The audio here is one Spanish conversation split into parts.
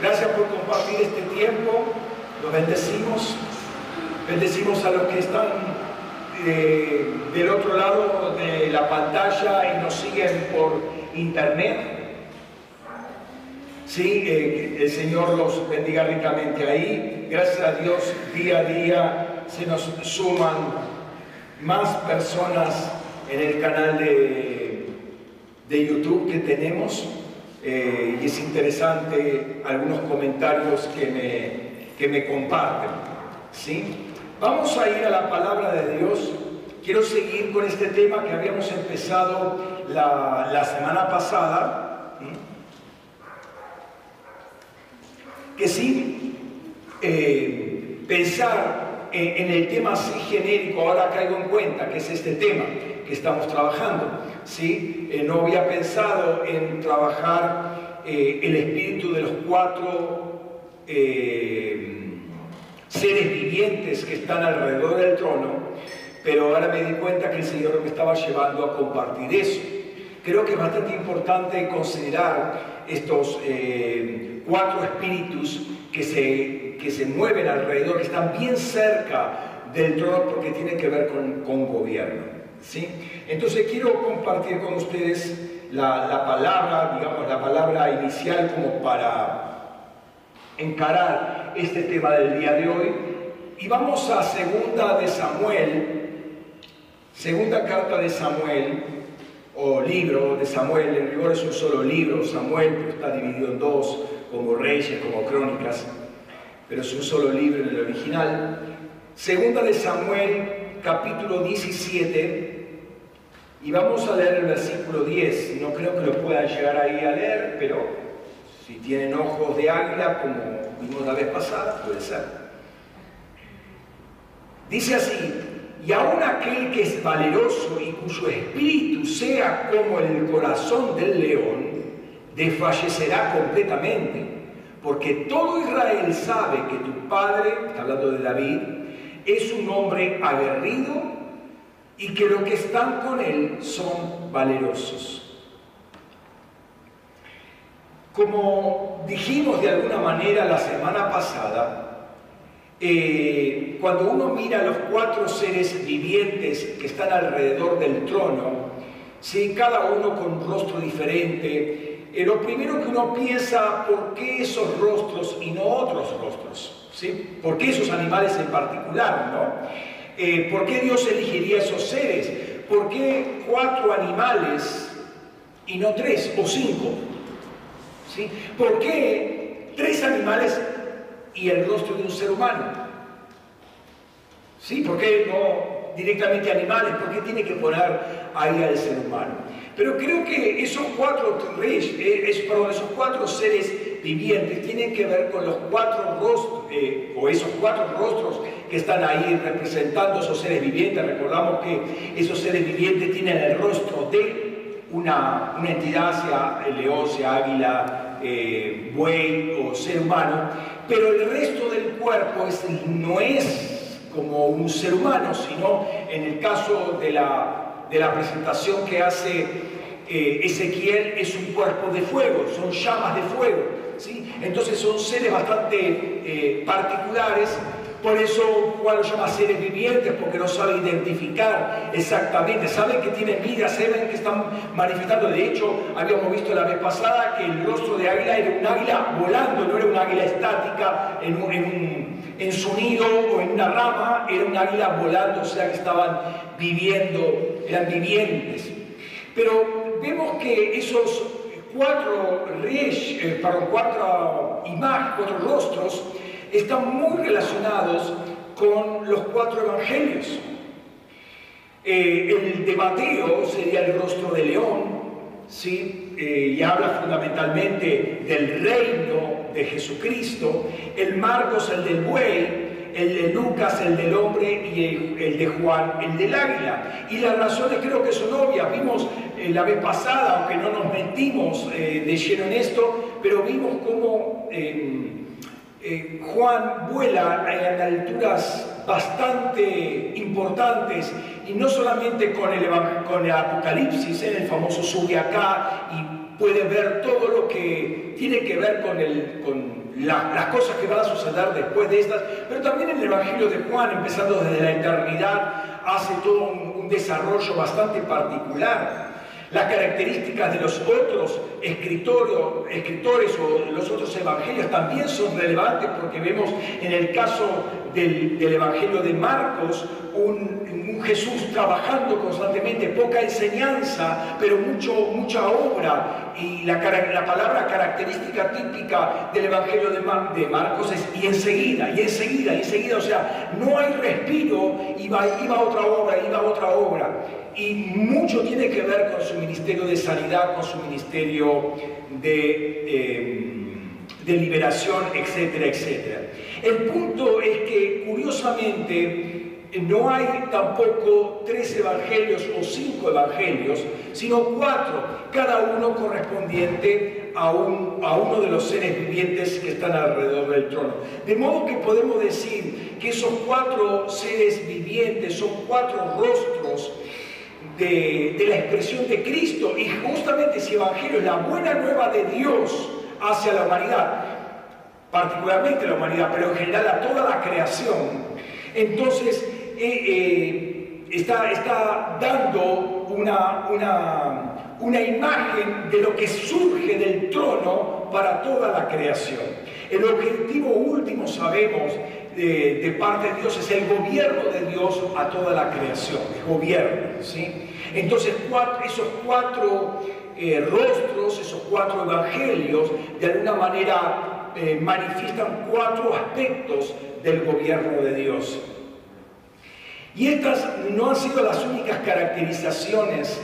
Gracias por compartir este tiempo. Los bendecimos. Bendecimos a los que están eh, del otro lado de la pantalla y nos siguen por internet. Sí, eh, el Señor los bendiga ricamente ahí. Gracias a Dios, día a día se nos suman más personas en el canal de, de YouTube que tenemos. Eh, y es interesante algunos comentarios que me, que me comparten. ¿sí? Vamos a ir a la palabra de Dios. Quiero seguir con este tema que habíamos empezado la, la semana pasada. Que sí, eh, pensar en, el tema así genérico, ahora caigo en cuenta que es este tema que estamos trabajando. ¿Sí? Eh, no había pensado en trabajar eh, el espíritu de los cuatro eh, seres vivientes que están alrededor del trono, pero ahora me di cuenta que el Señor me estaba llevando a compartir eso. Creo que es bastante importante considerar estos cuatro espíritus que se, que se mueven alrededor, que están bien cerca del trono porque tienen que ver con, con gobierno. Entonces quiero compartir con ustedes la, la, palabra, digamos, la palabra inicial como para encarar este tema del día de hoy. Y vamos a segunda de Samuel, segunda carta de Samuel, o libro de Samuel, en rigor es un solo libro, Samuel, está dividido en dos, como reyes, como crónicas, pero es un solo libro en el original. Segunda de Samuel, capítulo 17, y vamos a leer el versículo 10. No creo que lo puedan llegar ahí a leer, pero si tienen ojos de águila, como vimos la vez pasada, puede ser. Dice así, y aun aquel que es valeroso y cuyo espíritu sea como el corazón del león, desfallecerá completamente, porque todo Israel sabe que tu padre, está hablando de David, es un hombre aguerrido y que los que están con él son valerosos. Como dijimos de alguna manera la semana pasada, eh, cuando uno mira a los cuatro seres vivientes que están alrededor del trono, ¿sí? cada uno con un rostro diferente, eh, lo primero que uno piensa, ¿por qué esos rostros y no otros rostros? ¿sí? ¿Por qué esos animales en particular? ¿no? Eh, ¿Por qué Dios elegiría esos seres? ¿Por qué cuatro animales y no tres o cinco? ¿Sí? ¿Por qué tres animales y el rostro de un ser humano? ¿Sí? ¿Por qué no directamente animales? ¿Por qué tiene que poner ahí al ser humano? Pero creo que esos cuatro, reyes, eh, perdón, esos cuatro seres vivientes tienen que ver con los cuatro rostros, eh, o esos cuatro rostros que están ahí representando esos seres vivientes. Recordamos que esos seres vivientes tienen el rostro de una, entidad, sea león, sea águila, eh, buey o ser humano, pero el resto del cuerpo es, no es como un ser humano, sino en el caso de la, de la presentación que hace eh, Ezequiel es un cuerpo de fuego, son llamas de fuego. Entonces son seres bastante eh, particulares por eso Juan los llama seres vivientes, porque no sabe identificar exactamente, saben que tienen vida, saben que están manifestando. De hecho, habíamos visto la vez pasada que el rostro de águila era un águila volando, no era un águila estática en, en, en su nido o en una rama, era un águila volando, o sea que estaban viviendo, eran vivientes. Pero vemos que esos cuatro reyes, eh, perdón, cuatro imágenes, cuatro rostros, están muy relacionados con los cuatro evangelios. Eh, el de Mateo sería el rostro de león, ¿sí? Eh, y habla fundamentalmente del reino de Jesucristo. El Marcos, el del buey. El de Lucas, el del hombre. Y el, de Juan, el del águila. Y las razones creo que son obvias. Vimos eh, la vez pasada, aunque no nos metimos de lleno en esto, pero vimos cómo eh, Juan vuela en alturas bastante importantes, y no solamente con el, con el Apocalipsis, en el famoso sube acá y puede ver todo lo que tiene que ver con, el, con las cosas que van a suceder después de estas, pero también el Evangelio de Juan, empezando desde la eternidad, hace todo un, desarrollo bastante particular. Las características de los otros escritores o los otros evangelios también son relevantes porque vemos en el caso del, Evangelio de Marcos un, Jesús trabajando constantemente, poca enseñanza, pero mucho, mucha obra. Y la, la palabra característica típica del Evangelio de, de, Marcos es y enseguida, y enseguida, y enseguida. O sea, no hay respiro, iba, iba otra obra, iba otra obra y mucho tiene que ver con su ministerio de sanidad, con su ministerio de, em, de liberación, etcétera, etcétera. El punto es que, curiosamente, no hay tampoco tres evangelios o cinco evangelios, sino cuatro, cada uno correspondiente a, un, a, uno de los seres vivientes que están alrededor del trono. De modo que podemos decir que esos cuatro seres vivientes son cuatro rostros de, la expresión de Cristo y justamente ese Evangelio es la buena nueva de Dios hacia la humanidad, particularmente la humanidad, pero en general a toda la creación. Entonces, eh, eh, está, dando una, una, una imagen de lo que surge del trono para toda la creación. El objetivo último, sabemos, de, parte de Dios es el gobierno de Dios a toda la creación, el gobierno, ¿sí? Entonces, esos cuatro eh, rostros, esos cuatro evangelios, de alguna manera manifiestan cuatro aspectos del gobierno de Dios. Y estas no han sido las únicas caracterizaciones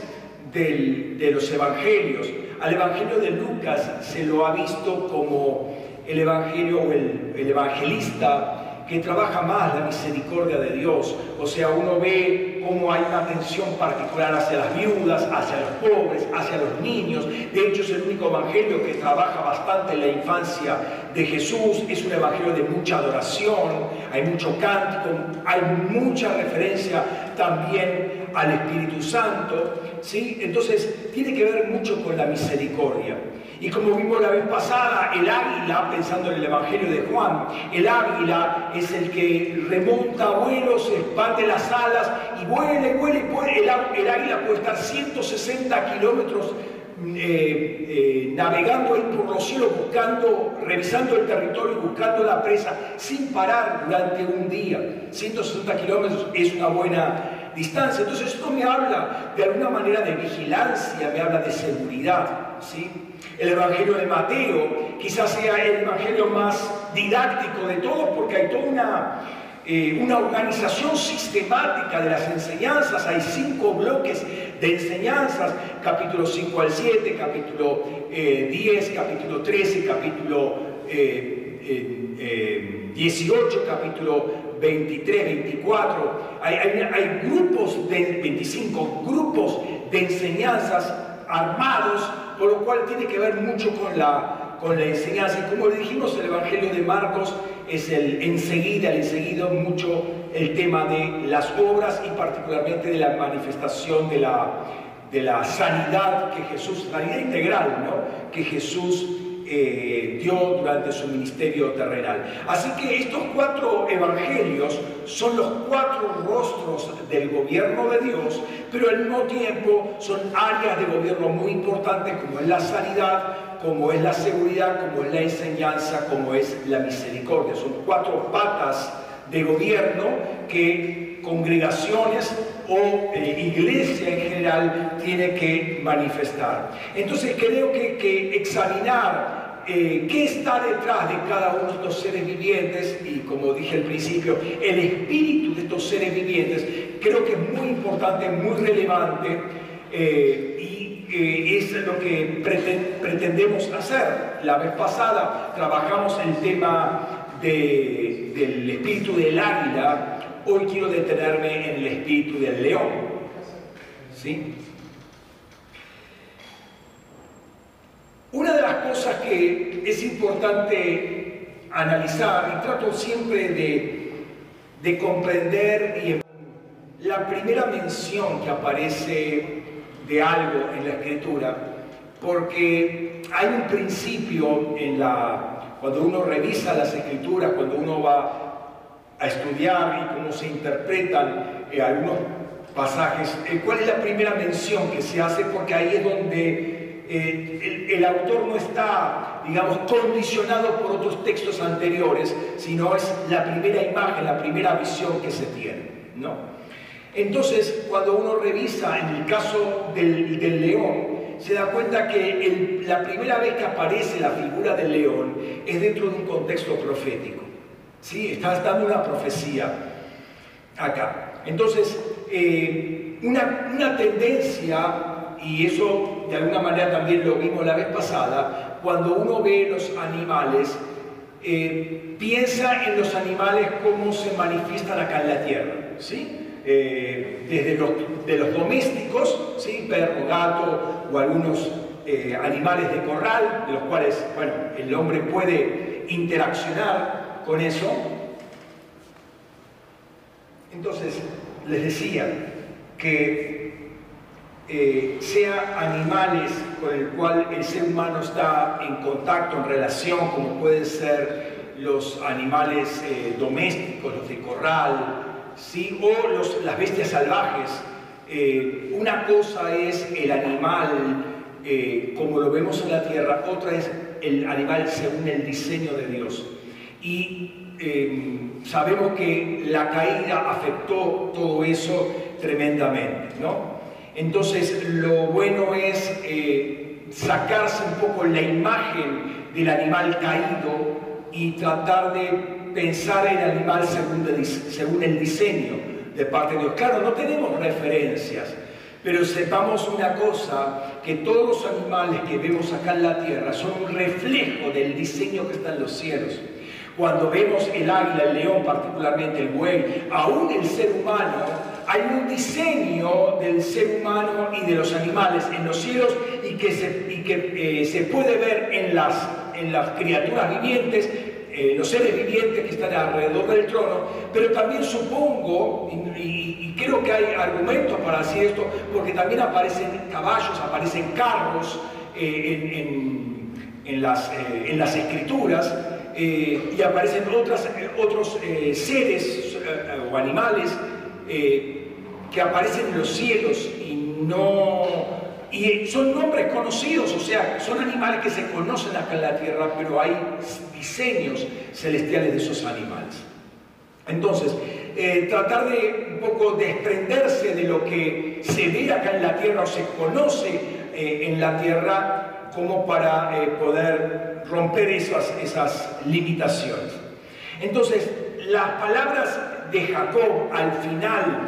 de los evangelios. Al evangelio de Lucas se lo ha visto como el evangelio o el evangelista que trabaja más la misericordia de Dios. O sea, uno ve cómo hay una atención particular hacia las viudas, hacia los pobres, hacia los niños. De hecho, es el único evangelio que trabaja bastante en la infancia de Jesús. Es un evangelio de mucha adoración, hay mucho cántico, hay mucha referencia también al Espíritu Santo. ¿sí? Entonces, tiene que ver mucho con la misericordia. Y como vimos la vez pasada, el águila, pensando en el Evangelio de Juan, el águila es el que remonta vuelos, expande las alas y vuela y vuela el, águila puede estar 160 kilómetros eh, eh, navegando por los cielos, buscando, revisando el territorio buscando la presa sin parar durante un día. 160 kilómetros es una buena distancia. Entonces esto me habla de alguna manera de vigilancia, me habla de seguridad. El Evangelio de Mateo quizás sea el Evangelio más didáctico de todos porque hay toda una, eh, organización sistemática de las enseñanzas. Hay cinco bloques de enseñanzas, capítulo 5 al 7, capítulo 10, eh, capítulo 13, capítulo 18, eh, capítulo 23, 24. Hay, hay, hay grupos de 25, grupos de enseñanzas armados por lo cual tiene que ver mucho con la, con la enseñanza. Y como le dijimos, el Evangelio de Marcos es el enseguida, el enseguida mucho el tema de las obras y particularmente de la manifestación de la, de la sanidad que Jesús, sanidad integral, ¿no? que Jesús eh, dio durante su ministerio terrenal. Así que estos cuatro evangelios son los cuatro rostros del gobierno de Dios, pero al mismo tiempo son áreas de gobierno muy importantes como es la sanidad, como es la seguridad, como es la enseñanza, como es la misericordia. Son cuatro patas de gobierno que congregaciones o eh, iglesia en general tiene que manifestar. Entonces creo que, que examinar eh, qué está detrás de cada uno de estos seres vivientes y como dije al principio, el espíritu de estos seres vivientes, creo que es muy importante, muy relevante eh, y es lo que pretendemos hacer. La vez pasada trabajamos el tema del espíritu del águila Hoy quiero detenerme en el espíritu del león. ¿Sí? Una de las cosas que es importante analizar, y trato siempre de, de comprender y la primera mención que aparece de algo en la escritura, porque hay un principio en la, cuando uno revisa las escrituras, cuando uno va a estudiar y cómo se interpretan eh, algunos pasajes, eh, ¿cuál es la primera mención que se hace? Porque ahí es donde eh, el, autor no está, digamos, condicionado por otros textos anteriores, sino es la primera imagen, la primera visión que se tiene, ¿no? Entonces, cuando uno revisa en el caso del, león, se da cuenta que la primera vez que aparece la figura del león es dentro de un contexto profético. ¿sí? Está dando una profecía acá. Entonces, eh, una, tendencia, y eso de alguna manera también lo vimos la vez pasada, cuando uno ve los animales, eh, piensa en los animales como se manifiestan acá en la tierra. ¿sí? Eh, desde los, de los domésticos, ¿sí? perro, gato o algunos eh, animales de corral, de los cuales bueno, el hombre puede interaccionar con eso. Entonces, les decía que eh, sea animales con el cual el ser humano está en contacto, en relación, como pueden ser los animales domésticos, los de corral, ¿sí? o las bestias salvajes. Eh, una cosa es el animal eh, como lo vemos en la tierra, otra es el animal según el diseño de Dios. Y eh, sabemos que la caída afectó todo eso tremendamente. ¿no? Entonces lo bueno es sacarse un poco la imagen del animal caído y tratar de pensar en el animal según, el diseño de parte de Dios. Claro, no tenemos referencias, pero sepamos una cosa, que todos los animales que vemos acá en la tierra son un reflejo del diseño que está en los cielos. Cuando vemos el águila, el león, particularmente el buey, aún el ser humano, hay un diseño del ser humano y de los animales en los cielos y que se, eh, puede ver en las criaturas vivientes eh, los seres vivientes que están alrededor del trono, pero también supongo, y, creo que hay argumentos para decir esto, porque también aparecen caballos, aparecen carros eh, en, las, eh, en, las, escrituras, y aparecen otros seres o animales que aparecen en los cielos y no y son nombres conocidos, o sea, son animales que se conocen acá en la tierra, pero hay diseños celestiales de esos animales. Entonces, eh, tratar de un poco desprenderse de lo que se ve acá en la tierra o se conoce eh, en la tierra como para eh, poder romper esas, esas limitaciones. Entonces, las palabras de Jacob al final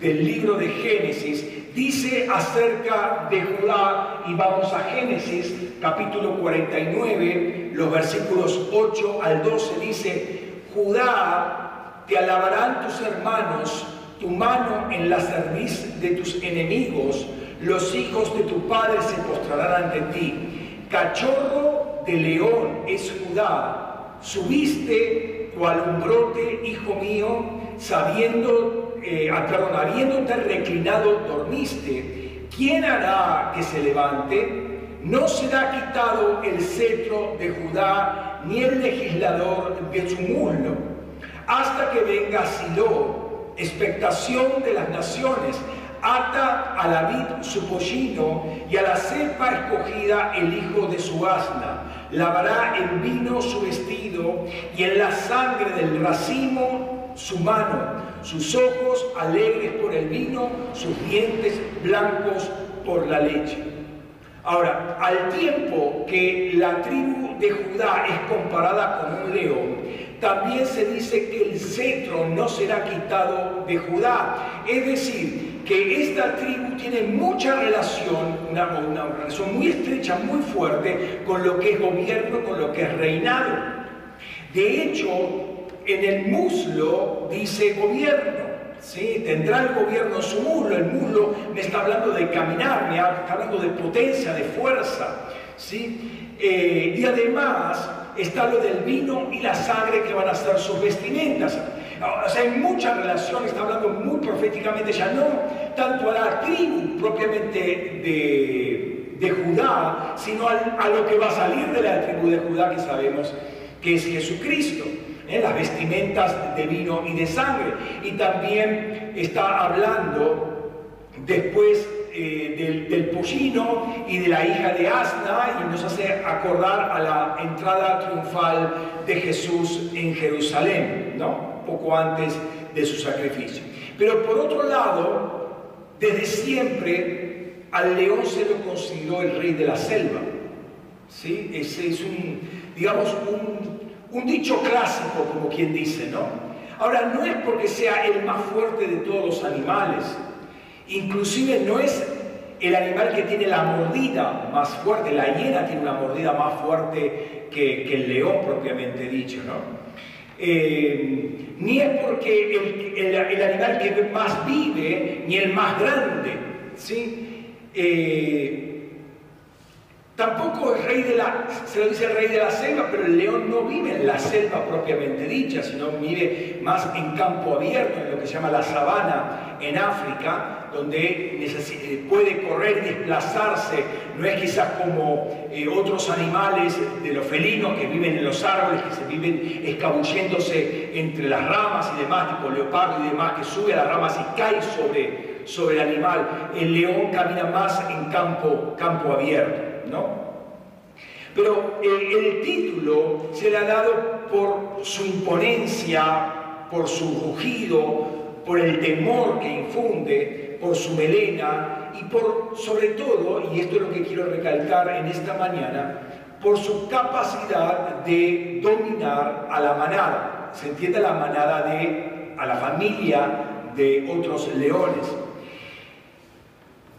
del libro de Génesis dice acerca de Judá, y vamos a Génesis capítulo 49, los versículos 8 al 12, dice, Judá, te alabarán tus hermanos, tu mano en la cerviz de tus enemigos, los hijos de tu padre se postrarán ante ti. Cachorro de león es Judá, subiste cual un brote, hijo mío, sabiendo eh, perdón, habiéndote reclinado dormiste, ¿quién hará que se levante? No será quitado el cetro de Judá ni el legislador de su muslo, hasta que venga Silo, expectación de las naciones, ata a la vid su pollino y a la cepa escogida el hijo de su asna. Lavará en vino su vestido y en la sangre del racimo su mano sus ojos alegres por el vino, sus dientes blancos por la leche. Ahora, al tiempo que la tribu de Judá es comparada con un león, también se dice que el cetro no será quitado de Judá. Es decir, que esta tribu tiene mucha relación, una, una relación muy estrecha, muy fuerte con lo que es gobierno, con lo que es reinado. De hecho, en el muslo dice gobierno. ¿sí? Tendrá el gobierno su muslo. El muslo me está hablando de caminar, me está hablando de potencia, de fuerza. ¿sí? Eh, y además está lo del vino y la sangre que van a ser sus vestimentas. O sea, hay mucha relación, está hablando muy proféticamente ya, no tanto a la tribu propiamente de Judá, sino a lo que va a salir de la tribu de Judá que sabemos que es Jesucristo. ¿Eh? las vestimentas de vino y de sangre. Y también está hablando después eh, del, del, pollino y de la hija de Asna y nos hace acordar a la entrada triunfal de Jesús en Jerusalén, ¿no? poco antes de su sacrificio. Pero por otro lado, desde siempre al león se lo consideró el rey de la selva. ¿sí? Ese es un, digamos, un un dicho clásico, como quien dice, ¿no? Ahora, no es porque sea el más fuerte de todos los animales, inclusive no es el animal que tiene la mordida más fuerte, la hiena tiene una mordida más fuerte que, el león propiamente dicho, ¿no? Eh, ni es porque el, animal que más vive, ni el más grande, ¿sí? Eh, Tampoco rey de la, se lo dice el rey de la selva, pero el león no vive en la selva propiamente dicha, sino vive más en campo abierto, en lo que se llama la sabana en África, donde eh, puede correr desplazarse. No es quizás como eh, otros animales de los felinos que viven en los árboles, que se viven escabulléndose entre las ramas y demás, tipo leopardo y demás, que sube a las ramas y cae sobre, sobre el animal. El león camina más en campo, campo abierto. ¿No? Pero el, título se le ha dado por su imponencia, por su rugido, por el temor que infunde, por su melena y por, sobre todo, y esto es lo que quiero recalcar en esta mañana, por su capacidad de dominar a la manada. Se entiende la manada de, a la familia de otros leones.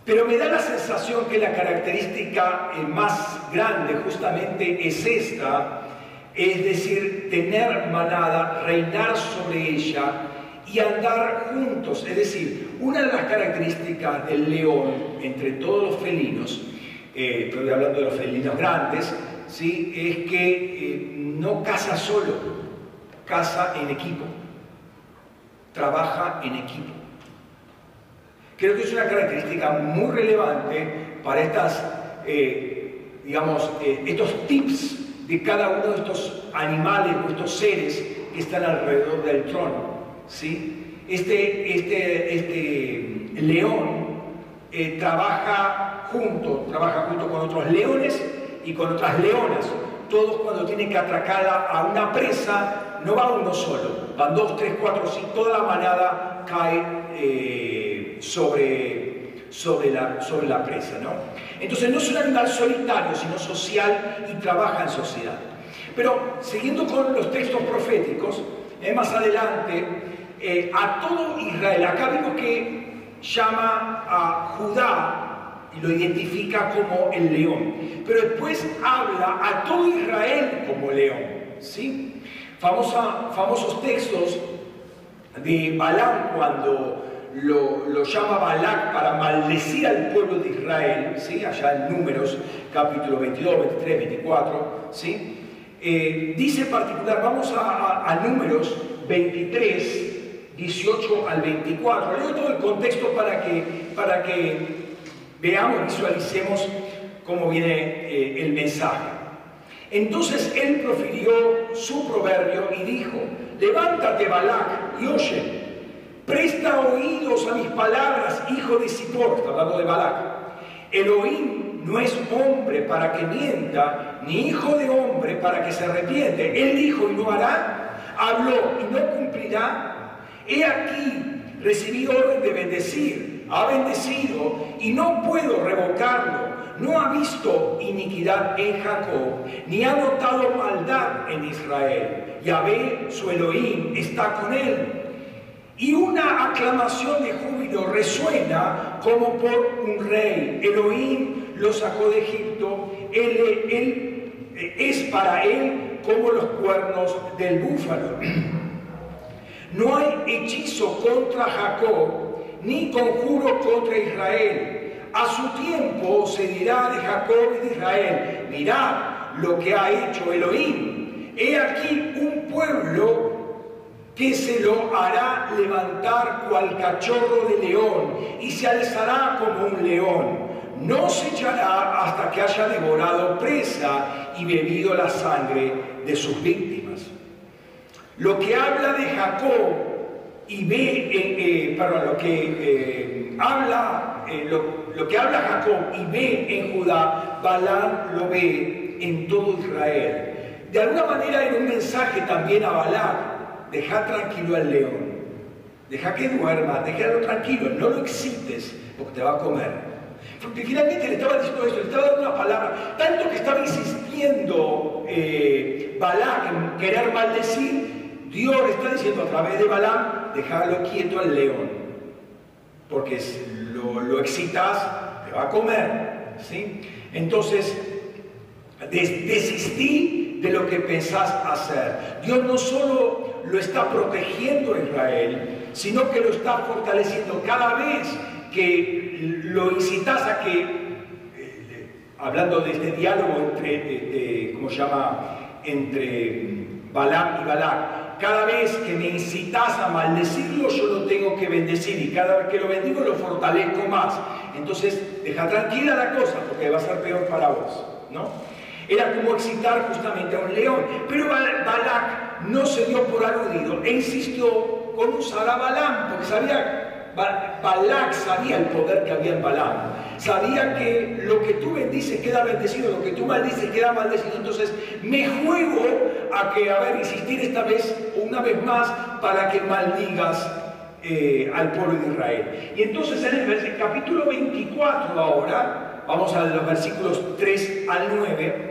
Pero me da la sensación que la característica eh, más grande justamente es esta, es decir, tener manada, reinar sobre ella y andar juntos. Es decir, una de las características del león entre todos los felinos, eh, estoy hablando de los felinos grandes, ¿sí? es que eh, no caza solo, caza en equipo, trabaja en equipo. Creo que es una característica muy relevante para estas, eh, digamos, eh, estos tips de cada uno de estos animales o estos seres que están alrededor del trono. ¿sí? Este, este, este león eh, trabaja junto, trabaja junto con otros leones y con otras leonas. Todos cuando tienen que atracar a una presa, no va uno solo, van dos, tres, cuatro, cinco, toda la manada cae sobre, sobre, la, sobre la presa. ¿no? Entonces no es un animal solitario, sino social y trabaja en sociedad. Pero siguiendo con los textos proféticos, eh, más adelante, eh, a todo Israel, acá vemos que llama a Judá y lo identifica como el león, pero después habla a todo Israel como león. ¿sí? Famosa, famosos textos de Balán cuando lo, llama Balak para maldecir al pueblo de Israel, ¿sí? allá en Números, capítulo 22, 23, 24, ¿sí? Eh, dice particular, vamos a, Números 23, 18 al 24. Leo todo el contexto para que, para que veamos, visualicemos cómo viene eh, el mensaje. Entonces él profirió su proverbio y dijo, levántate Balak y oye Presta oídos a mis palabras, hijo de Zippor, hablando de Balac. Elohim no es hombre para que mienta, ni hijo de hombre para que se arrepiente. Él dijo y no hará, habló y no cumplirá. He aquí, recibí orden de bendecir, ha bendecido y no puedo revocarlo. No ha visto iniquidad en Jacob, ni ha notado maldad en Israel. Yahvé, su Elohim, está con él y una aclamación de júbilo resuena como por un rey. Elohim lo sacó de Egipto, él, él, es para él como los cuernos del búfalo. No hay hechizo contra Jacob, ni conjuro contra Israel. A su tiempo se dirá de Jacob y de Israel, mirad lo que ha hecho Elohim. He aquí un pueblo que se lo hará levantar cual cachorro de león y se alzará como un león. No se echará hasta que haya devorado presa y bebido la sangre de sus víctimas. Lo que habla de Jacob y ve, eh, eh, lo que eh, habla, lo, que habla Jacob y ve en Judá, Balaam lo ve en todo Israel. De alguna manera en un mensaje también a Balaam, deja tranquilo al león, deja que duerma, déjalo tranquilo, no lo excites porque te va a comer. Porque finalmente le estaba diciendo esto, le estaba dando una palabra, tanto que estaba insistiendo eh, Balaam en querer maldecir, Dios le está diciendo a través de Balaam, déjalo quieto al león, porque si lo, lo excitas, te va a comer. ¿sí? Entonces, desistí de lo que pensás hacer. Dios no solo lo está protegiendo Israel, sino que lo está fortaleciendo cada vez que lo incitas a que, eh, hablando de este diálogo entre, ¿cómo se llama?, entre Balaam y Balak, cada vez que me incitas a maldecirlo, yo lo tengo que bendecir y cada vez que lo bendigo lo fortalezco más. Entonces, deja tranquila la cosa porque va a ser peor para vos, ¿no? Era como excitar justamente a un león. Pero Balak no se dio por aludido e insistió con usar a Balaam porque sabía Balak sabía el poder que había en Balaam. Sabía que lo que tú bendices queda bendecido, lo que tú maldices queda maldecido. Entonces me juego a que, a ver, insistir esta vez, una vez más, para que maldigas eh, al pueblo de Israel. Y entonces en el capítulo 24 ahora, vamos a los versículos 3 al 9,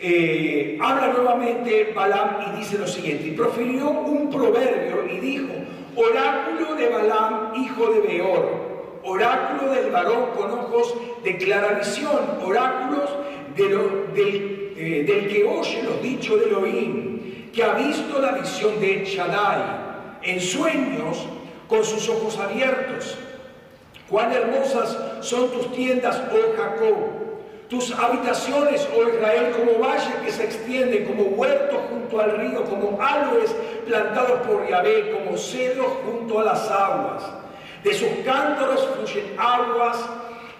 eh, habla nuevamente Balaam y dice lo siguiente, y profirió un proverbio y dijo, Oráculo de Balaam, hijo de Beor. Oráculo del varón con ojos de clara visión. Oráculos eh, del, que oye los dichos de Elohim, que ha visto la visión de Shaddai en sueños con sus ojos abiertos. Cuán hermosas son tus tiendas, oh Jacob tus habitaciones, oh Israel, como valle que se extiende, como huerto junto al río, como árboles plantados por Yahvé, como cedros junto a las aguas. De sus cántaros fluyen aguas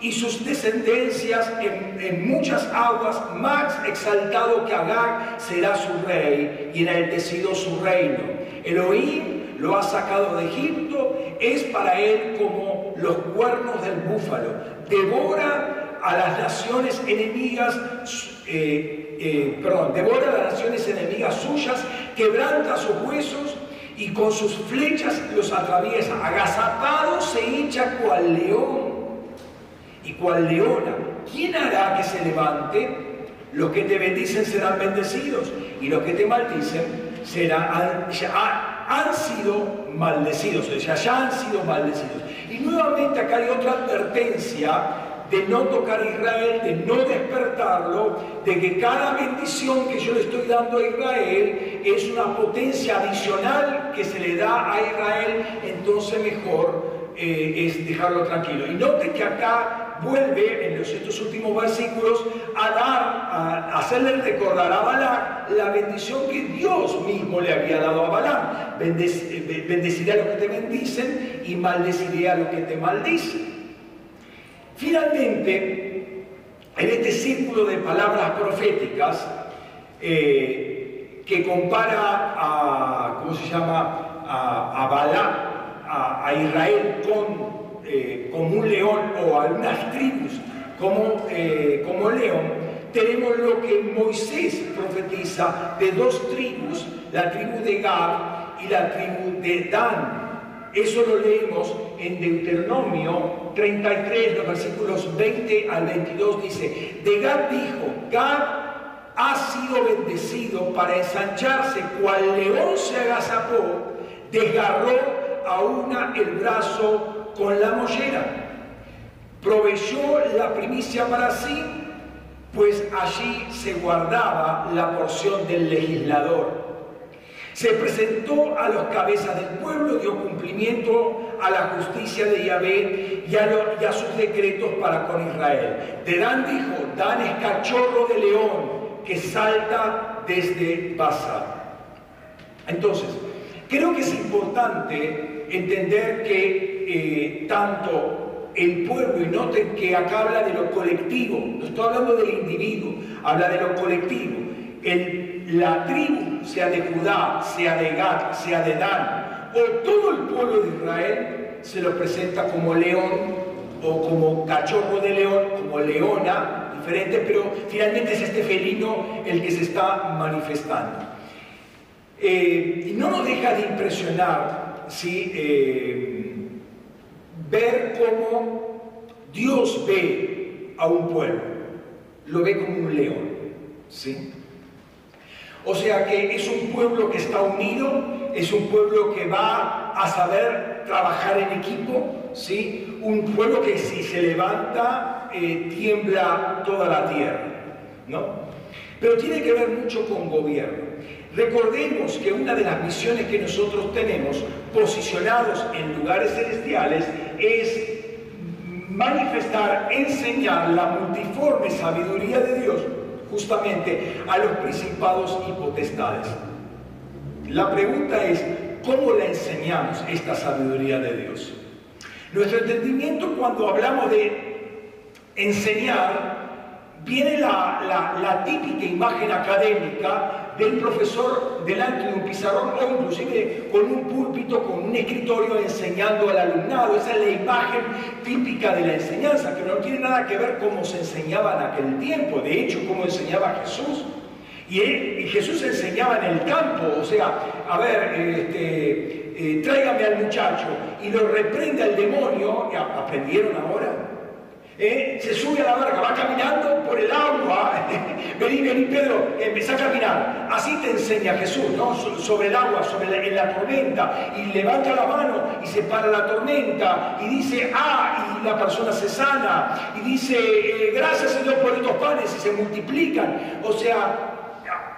y sus descendencias en, muchas aguas, más exaltado que Agag será su rey y enaltecido su reino. Elohim lo ha sacado de Egipto, es para él como los cuernos del búfalo. Devora a las naciones enemigas, eh, eh, perdón, devora a las naciones enemigas suyas, quebranta sus huesos y con sus flechas los atraviesa. Agazapado se echa cual león y cual leona. ¿Quién hará que se levante? Los que te bendicen serán bendecidos y los que te maldicen serán, ya han sido maldecidos, o sea, ya han sido maldecidos. Y nuevamente acá hay otra advertencia de no tocar a Israel, de no despertarlo, de que cada bendición que yo le estoy dando a Israel es una potencia adicional que se le da a Israel, entonces mejor eh, es dejarlo tranquilo. Y note que acá vuelve en los, estos últimos versículos a dar, a hacerle recordar a Balac la bendición que Dios mismo le había dado a Balaam. Eh, bendeciré a los que te bendicen y maldeciré a los que te maldicen. Finalmente, en este círculo de palabras proféticas eh, que compara a, ¿cómo se llama?, a, a a, Israel con, eh, como un león o a unas tribus como, eh, como león, tenemos lo que Moisés profetiza de dos tribus, la tribu de Gad y la tribu de Dan. Eso lo leemos en Deuteronomio 33, los versículos 20 al 22, dice, de Gad dijo, Gad ha sido bendecido para ensancharse, cual león se agazapó, desgarró a una el brazo con la mollera. Proveyó la primicia para sí, pues allí se guardaba la porción del legislador se presentó a los cabezas del pueblo, dio cumplimiento a la justicia de Yahvé y a, sus decretos para con Israel. De Dan dijo, Dan es cachorro de león que salta desde Basa. Entonces, Creo que es importante entender que eh, tanto el pueblo, y noten que acá habla de lo colectivo, no estoy hablando del individuo, habla de lo colectivo. La tribu, sea de Judá, sea de Gad, sea de Dan, o todo el pueblo de Israel, se lo presenta como león o como cachorro de león, como leona, diferente, pero finalmente es este felino el que se está manifestando. Eh, y no nos deja de impresionar ¿sí? Eh, ver cómo Dios ve a un pueblo, lo ve como un león. ¿sí? O sea que es un pueblo que está unido, es un pueblo que va a saber trabajar en equipo, ¿sí? un pueblo que si se levanta eh, tiembla toda la tierra. ¿no? Pero tiene que ver mucho con gobierno. Recordemos que una de las misiones que nosotros tenemos posicionados en lugares celestiales es manifestar, enseñar la multiforme sabiduría de Dios justamente a los principados y potestades. La pregunta es, ¿cómo la enseñamos esta sabiduría de Dios? Nuestro entendimiento cuando hablamos de enseñar, viene la, típica imagen académica del profesor delante de un pizarrón o inclusive con un púlpito, con un escritorio enseñando al alumnado. Esa es la imagen típica de la enseñanza, que no tiene nada que ver cómo se enseñaba en aquel tiempo, de hecho, cómo enseñaba Jesús. Y, Jesús enseñaba en el campo, o sea, a ver, este, eh, tráigame al muchacho y lo reprende al demonio, ¿aprendieron ahora? ¿Eh? se sube a la barca, va caminando por el agua. vení, vení, Pedro, empieza a caminar. Así te enseña Jesús, ¿no? sobre el agua, sobre la, en la tormenta. Y levanta la mano y se para la tormenta. Y dice, ah, y la persona se sana. Y dice, eh, gracias Señor por estos panes y se multiplican. O sea,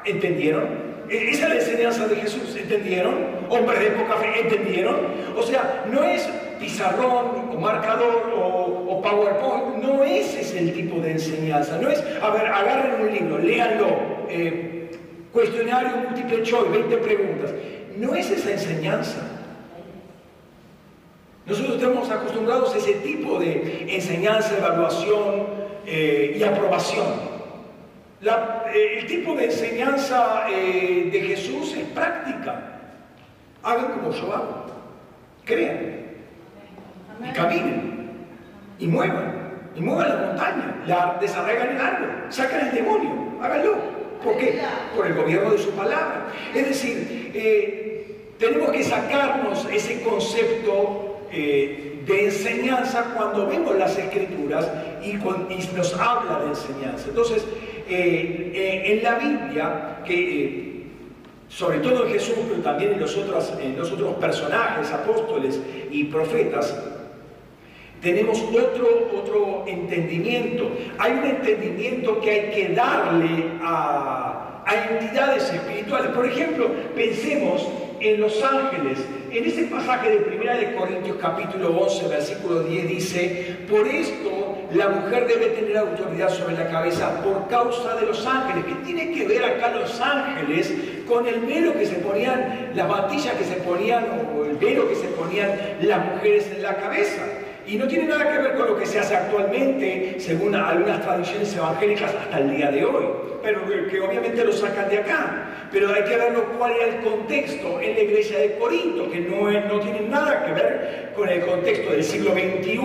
¿entendieron? E, esa es la enseñanza de Jesús, ¿entendieron? Hombres de poca fe, ¿entendieron? O sea, no es pizarrón o marcador o, PowerPoint, no ese es el tipo de enseñanza, no es, a ver, agarren un libro, léanlo, eh, cuestionario múltiple choice, 20 preguntas, no es esa enseñanza. Nosotros estamos acostumbrados a ese tipo de enseñanza, evaluación eh, y aprobación. Eh, el tipo de enseñanza de Jesús es práctica. Hagan como yo hago. Crean y caminen, y muevan, y muevan la montaña, la desarraigan el árbol, sacan el demonio, háganlo. ¿Por qué? Por el gobierno de su palabra. Es decir, eh, tenemos que sacarnos ese concepto eh, de enseñanza cuando vemos las escrituras y, nos habla de enseñanza. Entonces, eh, en la Biblia, que sobre todo en Jesús, pero también en los, en los otros personajes, apóstoles y profetas, tenemos otro, otro entendimiento. Hay un entendimiento que hay que darle a, a entidades espirituales. Por ejemplo, pensemos en los ángeles. En ese pasaje de 1 de Corintios capítulo 11, versículo 10 dice, por esto la mujer debe tener autoridad sobre la cabeza por causa de los ángeles. ¿Qué tiene que ver acá los ángeles con el velo que se ponían, las batillas que se ponían o el velo que se ponían las mujeres en la cabeza? Y no tiene nada que ver con lo que se hace actualmente, según algunas tradiciones evangélicas, hasta el día de hoy. Pero que, obviamente lo sacan de acá. Pero hay que ver cuál era el contexto en la iglesia de Corinto, que no, no tiene nada que ver con el contexto del siglo XXI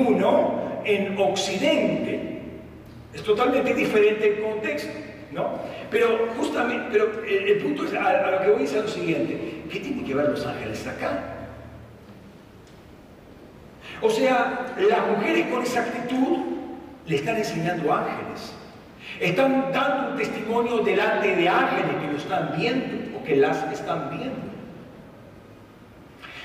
en Occidente. Es totalmente diferente el contexto. ¿no? Pero justamente, pero el, punto es, a, lo que voy es lo siguiente, ¿qué tienen que ver los ángeles acá? O sea, las mujeres con esa actitud le están enseñando ángeles. Están dando un testimonio delante de ángeles que lo están viendo o que las están viendo.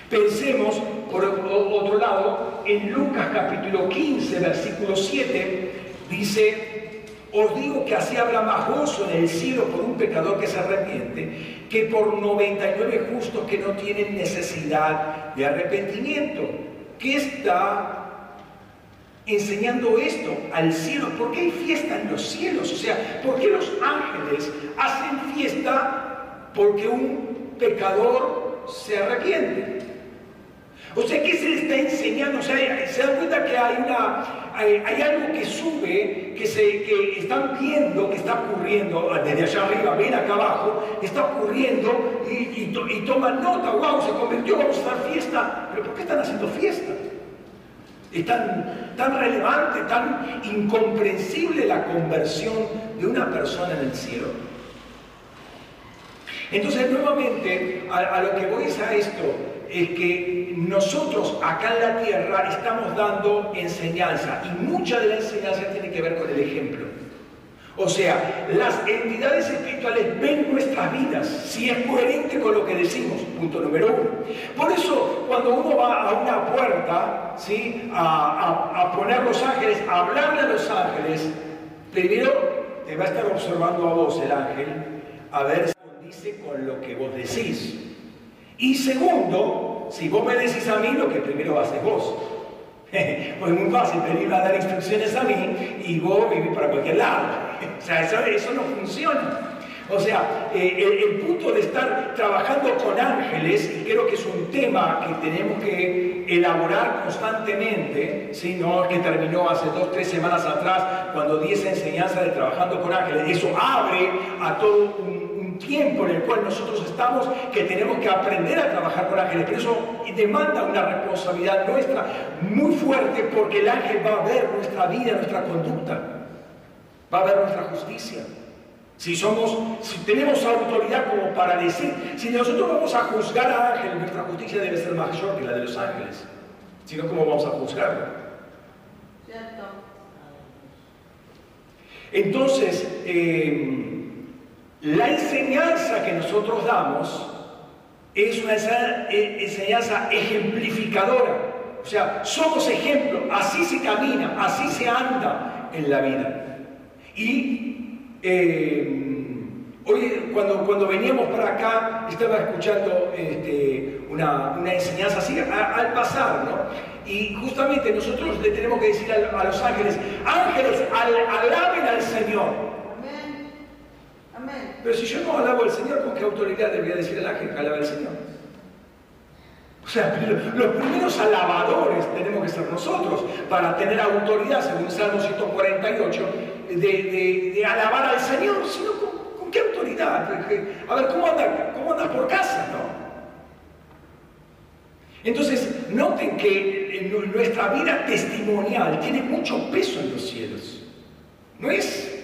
Pensemos, por otro lado, en Lucas capítulo 15, versículo 7, dice, os digo que así habrá más gozo en el cielo por un pecador que se arrepiente que por 99 justos que no tienen necesidad de arrepentimiento. ¿Qué está enseñando esto al cielo? ¿Por qué hay fiesta en los cielos? O sea, ¿por qué los ángeles hacen fiesta porque un pecador se arrepiente. O sea, ¿qué se le está enseñando? O sea, se dan cuenta que hay, una, hay, algo que sube, que, se, que están viendo que está ocurriendo desde allá arriba, ven acá abajo, está ocurriendo y, y, toman nota, wow, se convirtió, vamos a dar fiesta. ¿Pero por qué están haciendo fiesta? Es tan, tan relevante, tan incomprensible la conversión de una persona en el cielo. Entonces, nuevamente, a, a lo que voy es a esto es que nosotros acá en la tierra estamos dando enseñanza y mucha de la enseñanza tiene que ver con el ejemplo. O sea, las entidades espirituales ven nuestras vidas si es coherente con lo que decimos, punto número uno. Por eso, cuando uno va a una puerta, ¿sí? a, a poner los ángeles, a hablarle a los ángeles, primero te va a estar observando a vos el ángel, a ver si dice con lo que vos decís. Y segundo, si vos me decís a mí, lo que primero haces vos. pues es muy fácil venir a dar instrucciones a mí y vos vivís para cualquier lado. o sea, eso, no funciona. O sea, eh, el, punto de estar trabajando con ángeles, y creo que es un tema que tenemos que elaborar constantemente, ¿sí? no que terminó hace dos, tres semanas atrás, cuando di esa enseñanza de trabajando con ángeles, eso abre a todo un tiempo en el cual nosotros estamos que tenemos que aprender a trabajar con ángeles. Pero eso demanda una responsabilidad nuestra muy fuerte porque el ángel va a ver nuestra vida, nuestra conducta, va a ver nuestra justicia. Si somos, si tenemos autoridad como para decir, si nosotros vamos a juzgar a ángeles, nuestra justicia debe ser mayor que la de los ángeles. Si no, ¿cómo vamos a juzgarlo? Entonces, eh, la enseñanza que nosotros damos es una enseñanza ejemplificadora. O sea, somos ejemplo, así se camina, así se anda en la vida. Y eh, hoy cuando, cuando veníamos para acá estaba escuchando este, una, enseñanza así al pasar, ¿no? Y justamente nosotros le tenemos que decir a, los ángeles, ángeles, alaben al Señor. Pero si yo no alabo al Señor, ¿con qué autoridad debería decir el ángel que alaba al Señor? O sea, los primeros alabadores tenemos que ser nosotros para tener autoridad, según Salmo 148, de, alabar al Señor, sino con, qué autoridad. A ver, ¿cómo anda, cómo anda por casa? Entonces, noten que nuestra vida testimonial tiene mucho peso en los cielos. No es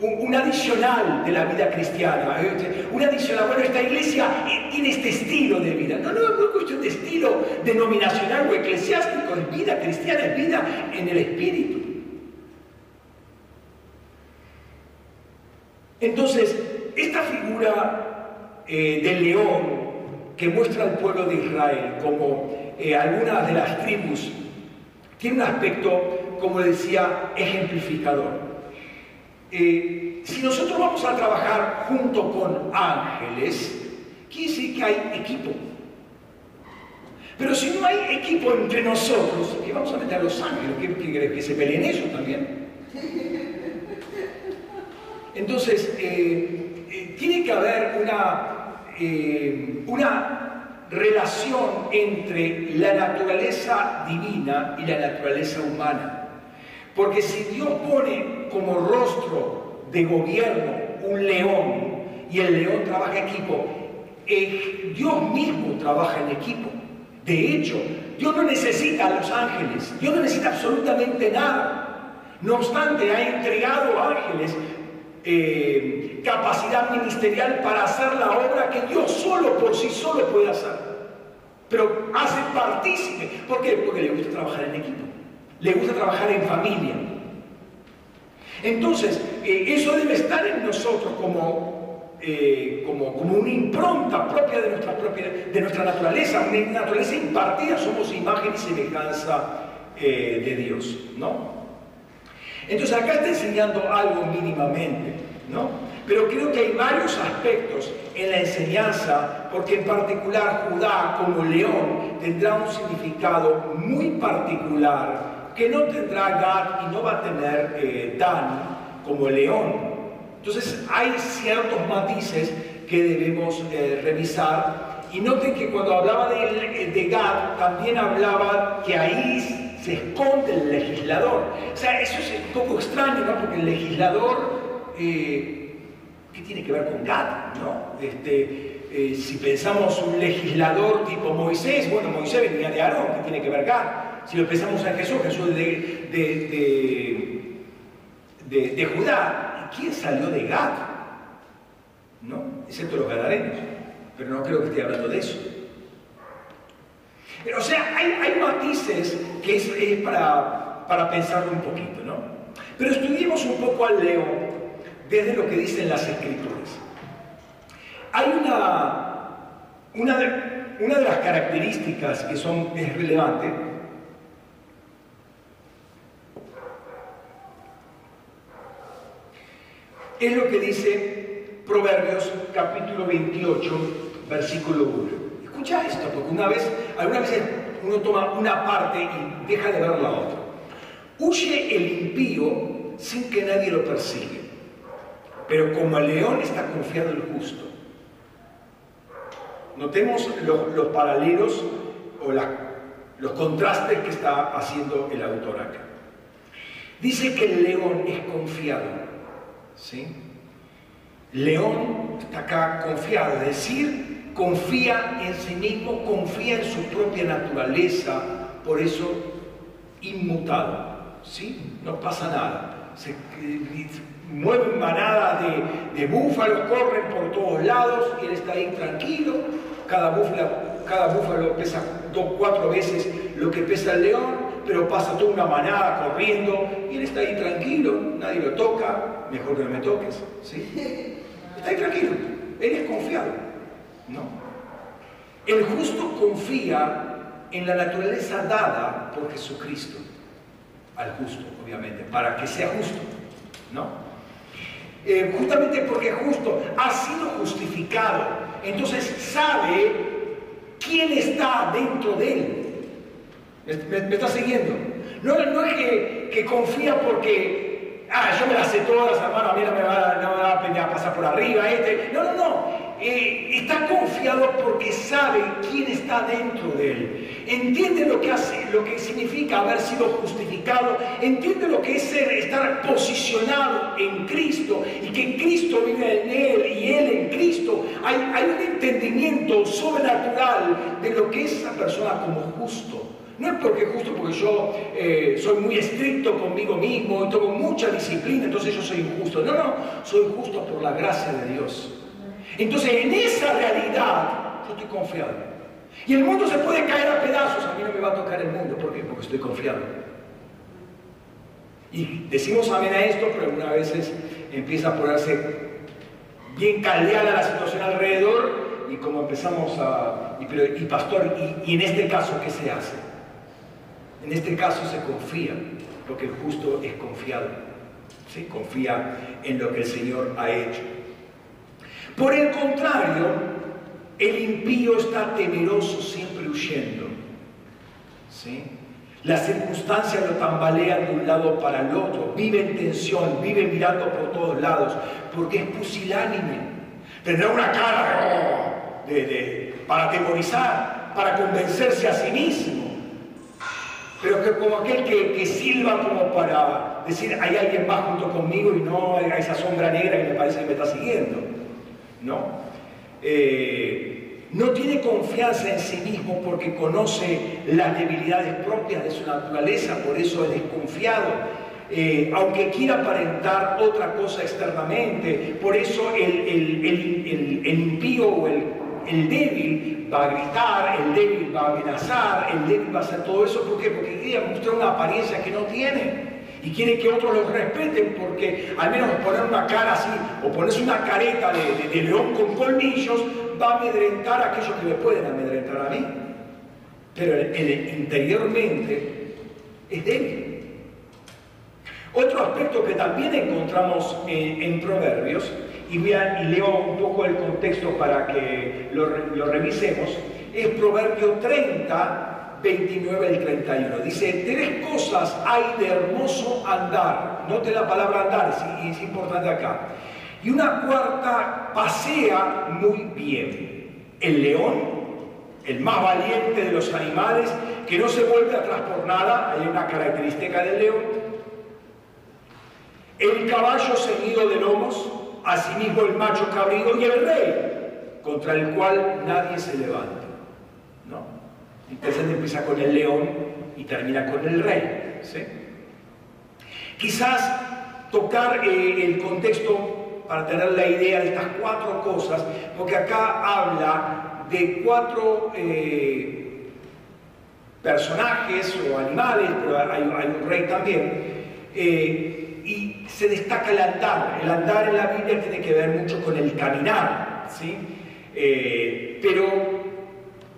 un, adicional de la vida cristiana, ¿eh? un adicional, bueno, esta iglesia eh, tiene este estilo de vida. No, no, no es cuestión de estilo denominacional o eclesiástico, es vida cristiana, es vida en el espíritu. Entonces, esta figura eh, del león que muestra al pueblo de Israel como algunas de las tribus, tiene un aspecto, como decía, ejemplificador. Eh, si nosotros vamos a trabajar junto con ángeles, quiere decir que hay equipo. Pero si no hay equipo entre nosotros, ¿qué vamos a meter a los ángeles? ¿Que, que se peleen ellos también? Entonces, eh, eh, tiene que haber una, una relación entre la naturaleza divina y la naturaleza humana. Porque si Dios pone como rostro de gobierno un león y el león trabaja equipo, eh, Dios mismo trabaja en equipo. De hecho, Dios no necesita a los ángeles, Dios no necesita absolutamente nada. No obstante, ha entregado ángeles eh, capacidad ministerial para hacer la obra que Dios solo por sí solo puede hacer. Pero hace partícipe. ¿Por qué? Porque le gusta trabajar en equipo le gusta trabajar en familia. Entonces, eh, eso debe estar en nosotros como, eh, como, como, una impronta propia de nuestra, propia de nuestra naturaleza, una naturaleza impartida, somos imagen y semejanza eh, de Dios, ¿no? Entonces acá está enseñando algo mínimamente, ¿no? Pero creo que hay varios aspectos en la enseñanza, porque en particular Judá como león tendrá un significado muy particular que no tendrá Gad y no va a tener eh, Dan como el león. Entonces hay ciertos matices que debemos eh, revisar y noten que cuando hablaba de, Gad, también hablaba que ahí se esconde el legislador. O sea, eso es un poco extraño, ¿no? Porque el legislador, eh, ¿qué tiene que ver con Gad? ¿no? Este, si pensamos un legislador tipo Moisés, bueno, Moisés venía de Aarón, ¿qué tiene que ver Gad? Si lo pensamos en Jesús, Jesús de, de, de, Judá, ¿quién salió de Gad? ¿No? Excepto los gadarenos. Pero no creo que esté hablando de eso. O sea, hay, matices que es, para, para pensarlo un poquito, ¿no? Pero estudiemos un poco al león desde lo que dicen las escrituras. Hay una, una, de, una de las características que son, es relevante es lo que dice Proverbios capítulo 28, versículo 1 escucha esto, porque una vez, alguna vez uno toma una parte y deja de ver la otra. Huye el impío sin que nadie lo persigue, pero como el león está confiado el justo. Notemos los, paralelos o los contrastes que está haciendo el autor acá. Dice que el león es confiado. ¿Sí? León está acá confiado, es decir, confía en sí mismo, confía en su propia naturaleza, por eso inmutado, ¿sí? No pasa nada. Se mueven manadas de, de, búfalos, corren por todos lados y él está ahí tranquilo. Cada búfalo, cada búfalo pesa dos, cuatro veces lo que pesa el león, pero pasa toda una manada corriendo y él está ahí tranquilo, nadie lo toca, mejor que no me toques, ¿sí? Está ahí tranquilo, él es confiado. ¿no? El justo confía en la naturaleza dada por Jesucristo, al justo, obviamente, para que sea justo, ¿no? Eh, justamente porque justo ha sido justificado, entonces sabe quién está dentro de él. ¿Me, está siguiendo? No, es que, confía porque ah, yo me las sé todas, hermano, a mí no me va, no me a pasar por arriba este. No, no, no. Eh, está confiado porque sabe quién está dentro de él. Entiende lo que hace, lo que significa haber sido justificado. Entiende lo que es estar posicionado en Cristo y que Cristo vive en él y él en Cristo. Hay, hay un entendimiento sobrenatural de lo que es esa persona como justo. No es porque justo porque yo eh, soy muy estricto conmigo mismo y tengo mucha disciplina, entonces yo soy injusto. No, no, soy justo por la gracia de Dios. Entonces en esa realidad yo estoy confiado. Y el mundo se puede caer a pedazos, a mí no me va a tocar el mundo. ¿Por qué? Porque estoy confiado. Y decimos amén a esto, pero algunas veces empieza a ponerse bien caldeada la situación alrededor y como empezamos a... Y, pastor, y en este caso, ¿qué se hace? En este caso se confía, porque el justo es confiado. Se confía en lo que el Señor ha hecho. Por el contrario, el impío está temeroso, siempre huyendo. Las circunstancias lo tambalean de un lado para el otro, vive en tensión, vive mirando por todos lados, porque es pusilánime. Tendrá una cara para atemorizar, para convencerse a sí mismo pero que como aquel que, silba como para decir hay alguien más junto conmigo y no a esa sombra negra que me parece que me está siguiendo. ¿No? Eh, no tiene confianza en sí mismo porque conoce las debilidades propias de su naturaleza, por eso es desconfiado. Eh, aunque quiera aparentar otra cosa externamente, por eso el, el impío o el el débil va a gritar, el débil va a amenazar, el débil va a hacer todo eso. ¿Por qué? Porque quiere mostrar una apariencia que no tiene. Y quiere que otros lo respeten porque al menos poner una cara así o ponerse una careta de, león con colmillos va a amedrentar a aquellos que me pueden amedrentar a mí. Pero el, interiormente es débil. Otro aspecto que también encontramos en Proverbios y, leo un poco el contexto para que lo, revisemos, es Proverbio 30, 29 y 31. Dice, tres cosas hay de hermoso andar. Note la palabra andar, es, es importante acá. Y una cuarta pasea muy bien. El león, el más valiente de los animales, que no se vuelve atrás por nada, hay una característica del león. El caballo seguido de lomos, asimismo el macho cabrío y el rey, contra el cual nadie se levanta. ¿no? Entonces empieza con el león y termina con el rey. Quizás tocar eh, el contexto para tener la idea de estas cuatro cosas, porque acá habla de cuatro eh, personajes o animales, pero hay, un rey también, eh, se destaca el andar. El andar en la Biblia tiene que ver mucho con el caminar, ¿sí? Eh, pero,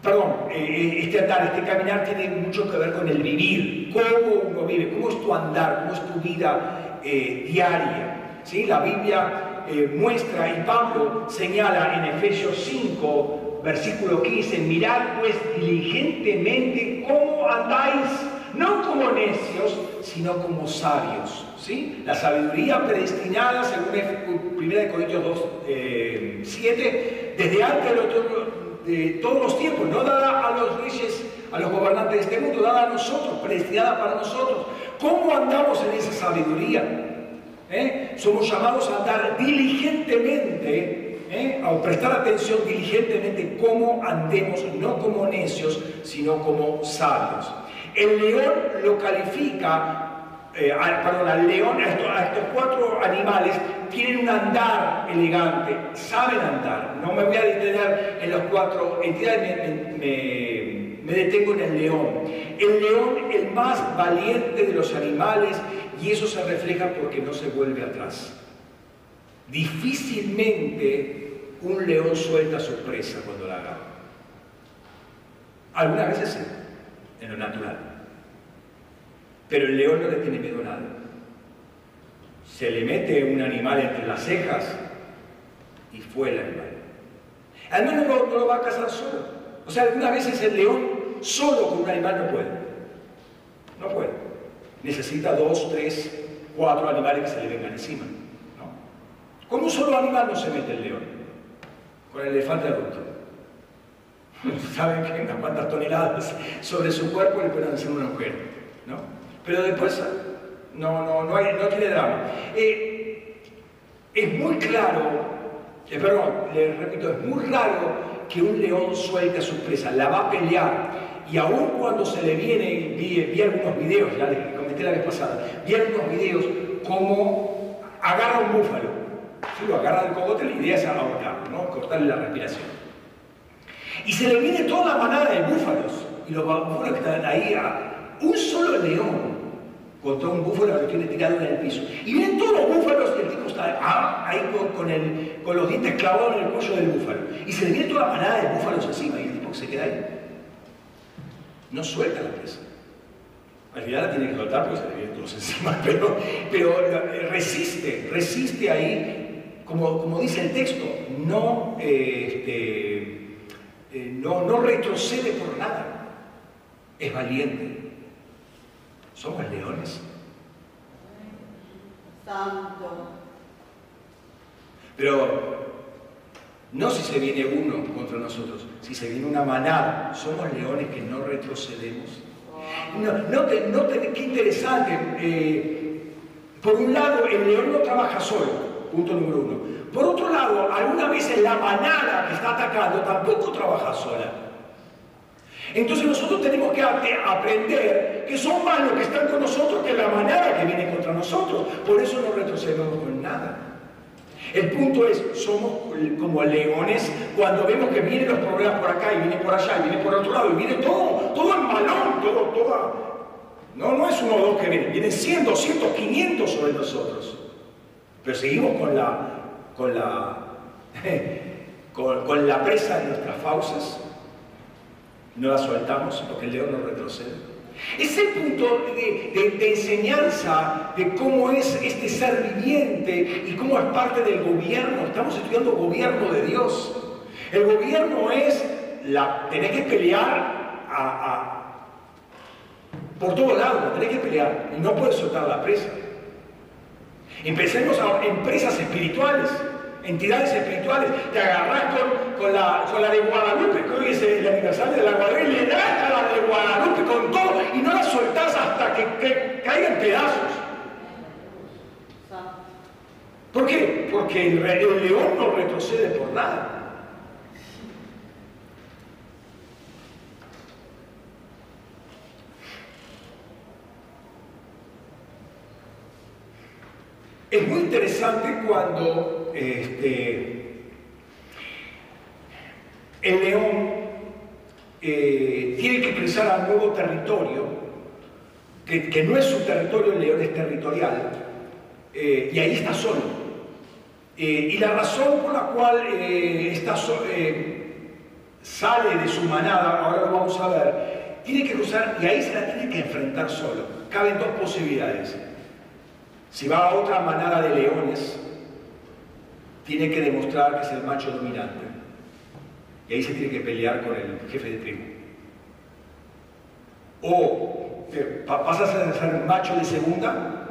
perdón, este andar, este caminar tiene mucho que ver con el vivir, cómo uno vive, cómo es tu andar, cómo es tu vida diaria. ¿sí? La Biblia muestra y Pablo señala en Efesios 5, versículo 15, mirad pues diligentemente cómo andáis, no como necios, sino como sabios. ¿sí? La sabiduría predestinada, según 1 Corintios 2, 7, eh, desde antes de todos los tiempos, no dada a los reyes, a los gobernantes de este mundo, dada a nosotros, predestinada para nosotros. ¿Cómo andamos en esa sabiduría? ¿Eh? Somos llamados a andar diligentemente ¿eh? a prestar atención diligentemente cómo andemos, no como necios, sino como sabios. El león lo califica, eh, perdón, al león, a estos, cuatro animales, tienen un andar elegante, saben andar. No me voy a detener en los cuatro entidades, me, me detengo en el león. El león, el más valiente de los animales, y eso se refleja porque no se vuelve atrás. Difícilmente un león suelta su presa cuando la agarra. Algunas veces sí, en lo natural. Pero el león no le tiene miedo a nada. Se le mete un animal entre las cejas y fue el animal. Al menos no, no lo va a cazar solo. O sea, algunas veces el león solo con un animal no puede. No puede. Necesita dos, tres, cuatro animales que se le vengan encima. Con un solo animal no se mete el león, con el elefante adulto. Saben que unas cuantas toneladas sobre su cuerpo le pueden hacer un agujero, ¿no? Pero después no, no, no, tiene drama. Eh, es muy claro, eh, perdón, le repito, es muy raro que un león suelte a su presa, la va a pelear. Y aún cuando se le viene, vi, vi algunos videos, ya les comenté la vez pasada, vi algunos videos como agarra un búfalo si lo agarra del cogote, la idea es ahorcarlo, ¿no? cortarle la respiración. Y se le viene toda la manada de búfalos, y los búfalos que están ahí, a un solo león contra un búfalo que tiene tirado en el piso. Y vienen todos los búfalos y el tipo está ah, ahí con, los dientes clavados en el cuello del búfalo. Y se le viene toda la manada de búfalos encima y el tipo se queda ahí. No suelta la presa. Al final la tiene que soltar porque se le vienen todos encima, pero, eh, resiste, resiste ahí como, dice el texto, no, este, eh, no, no retrocede por nada, es valiente. Somos leones. Santo. Pero no si se viene uno contra nosotros, si se viene una manada, somos leones que no retrocedemos. No, no, qué interesante. Eh, por un lado, el león no trabaja solo punto número uno. Por otro lado, algunas veces la manada que está atacando tampoco trabaja sola. Entonces nosotros tenemos que aprender que son más los que están con nosotros que la manada que viene contra nosotros. Por eso no retrocedemos con nada. El punto es, somos como leones cuando vemos que vienen los problemas por acá y vienen por allá y vienen por otro lado y viene todo, todo en balón, todo, toda. No, no es uno o dos que vienen, vienen 100, 200, 500 sobre nosotros. Pero seguimos con la, con la, con, la presa en nuestras fauces, no la soltamos porque el león no retrocede. Es el punto de, enseñanza de cómo es este ser viviente y cómo es parte del gobierno. Estamos estudiando gobierno de Dios. El gobierno es, la, tenés que pelear por todos lados, tenés que pelear y no puedes soltar la presa. Empecemos a empresas espirituales. Entidades espirituales. Te agarras con, la, con la de Guadalupe, que hoy es el aniversario de la Guadalupe, le das a la de Guadalupe con todo y no la soltás hasta que, que caiga en pedazos. ¿Por qué? Porque el león no retrocede por nada. Es muy interesante cuando este, el león eh, tiene que cruzar a nuevo territorio, que, no es su territorio, el león es territorial, eh, y ahí está solo. Eh, y la razón por la cual está sale de su manada, ahora lo vamos a ver, tiene que cruzar y ahí se la tiene que enfrentar solo. Caben dos posibilidades si va a otra manada de leones, tiene que demostrar que es el macho dominante. Y ahí se tiene que pelear con el jefe de tribu. O pasas a ser macho de segunda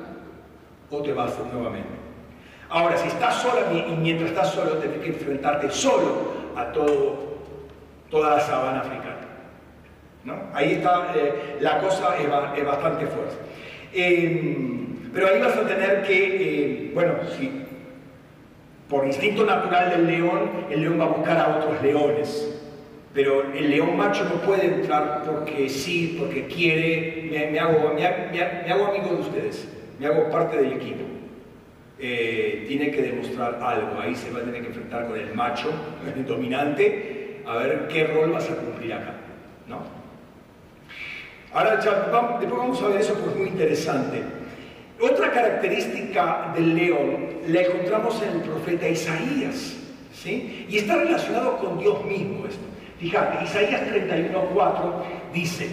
o te vas nuevamente. Ahora, si estás sola y mientras estás solo, tienes que enfrentarte solo a todo, toda la sabana africana. ¿no? Ahí está, eh, la cosa es, bastante fuerte. Em, pero ahí vas a tener que, eh, bueno, si por instinto natural del león, el león va a buscar a otros leones. Pero el león macho no puede entrar porque sí, porque quiere, me, hago, amigo de ustedes, me hago parte del equipo. Eh, tiene que demostrar algo, ahí se va a tener que enfrentar con el macho, el dominante, a ver qué rol vas a cumplir acá. ¿no? Ahora, después vamos a ver eso, pues muy interesante. Otra característica del león la encontramos en el profeta Isaías, ¿sí? Y está relacionado con Dios mismo. Fíjate, Isaías 31.4 dice,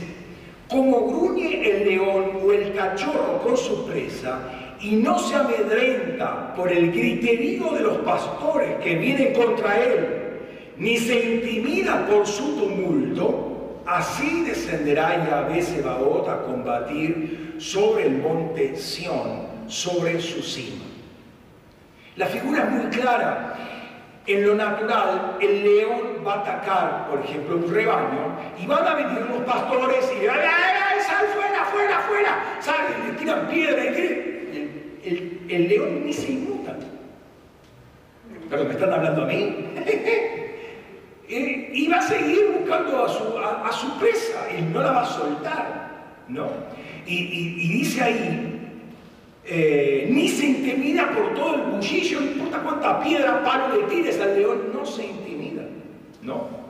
como gruñe el león o el cachorro con su presa, y no se amedrenta por el griterío de los pastores que vienen contra él, ni se intimida por su tumulto, así descenderá Yahvé Sebaot a combatir sobre el monte Sión, sobre su cima. La figura es muy clara. En lo natural, el león va a atacar, por ejemplo, un rebaño y van a venir los pastores y ¡ay, ay, sal fuera, fuera, fuera! Salen, le tiran piedra y el, león ni se inmuta. Pero me están hablando a mí. y va a seguir buscando a su, a su presa y no la va a soltar. ¿No? Y, dice ahí, eh, ni se intimida por todo el bullillo, no importa cuánta piedra, palo le tires al león, no se intimida, ¿no?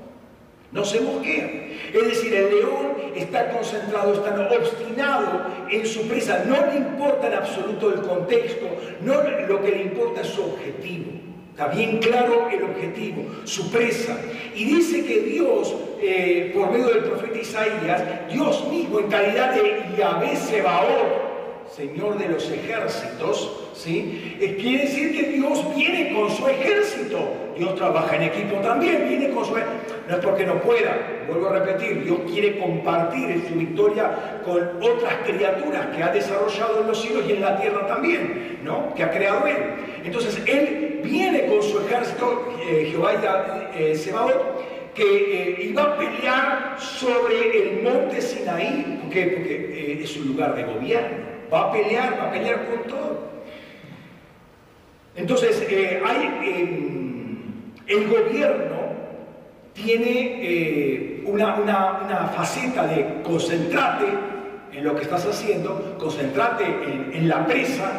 No se mosquea. Es decir, el león está concentrado, está obstinado en su presa, no le importa en absoluto el contexto, no lo que le importa es su objetivo. Está bien claro el objetivo, su presa. Y dice que Dios, eh, por medio del profeta Isaías, Dios mismo en calidad de Yahvé Sebaot, Señor de los ejércitos, ¿sí? Quiere decir que Dios viene con su ejército. Dios trabaja en equipo también, viene con su ejército. No es porque no pueda, vuelvo a repetir, Dios quiere compartir su victoria con otras criaturas que ha desarrollado en los cielos y en la tierra también, ¿no? Que ha creado Él. Entonces, Él viene con su ejército, eh, Jehová eh, Sebaot, que eh, iba a pelear sobre el monte Sinaí, ¿por qué? Porque es un lugar de gobierno, va a pelear, va a pelear con todo. Entonces, hay, em, el gobierno tiene una, una, faceta de concentrate en lo que estás haciendo, concentrate en, en la presa,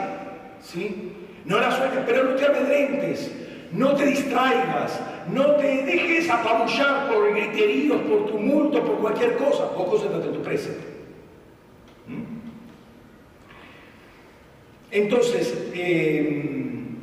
¿sí? No la sueltes, pero no te amedrentes, no te distraigas, no te dejes apabullar por griteríos, por tumulto, por cualquier cosa. O concéntrate en tu presa. ¿Mm? Entonces, em,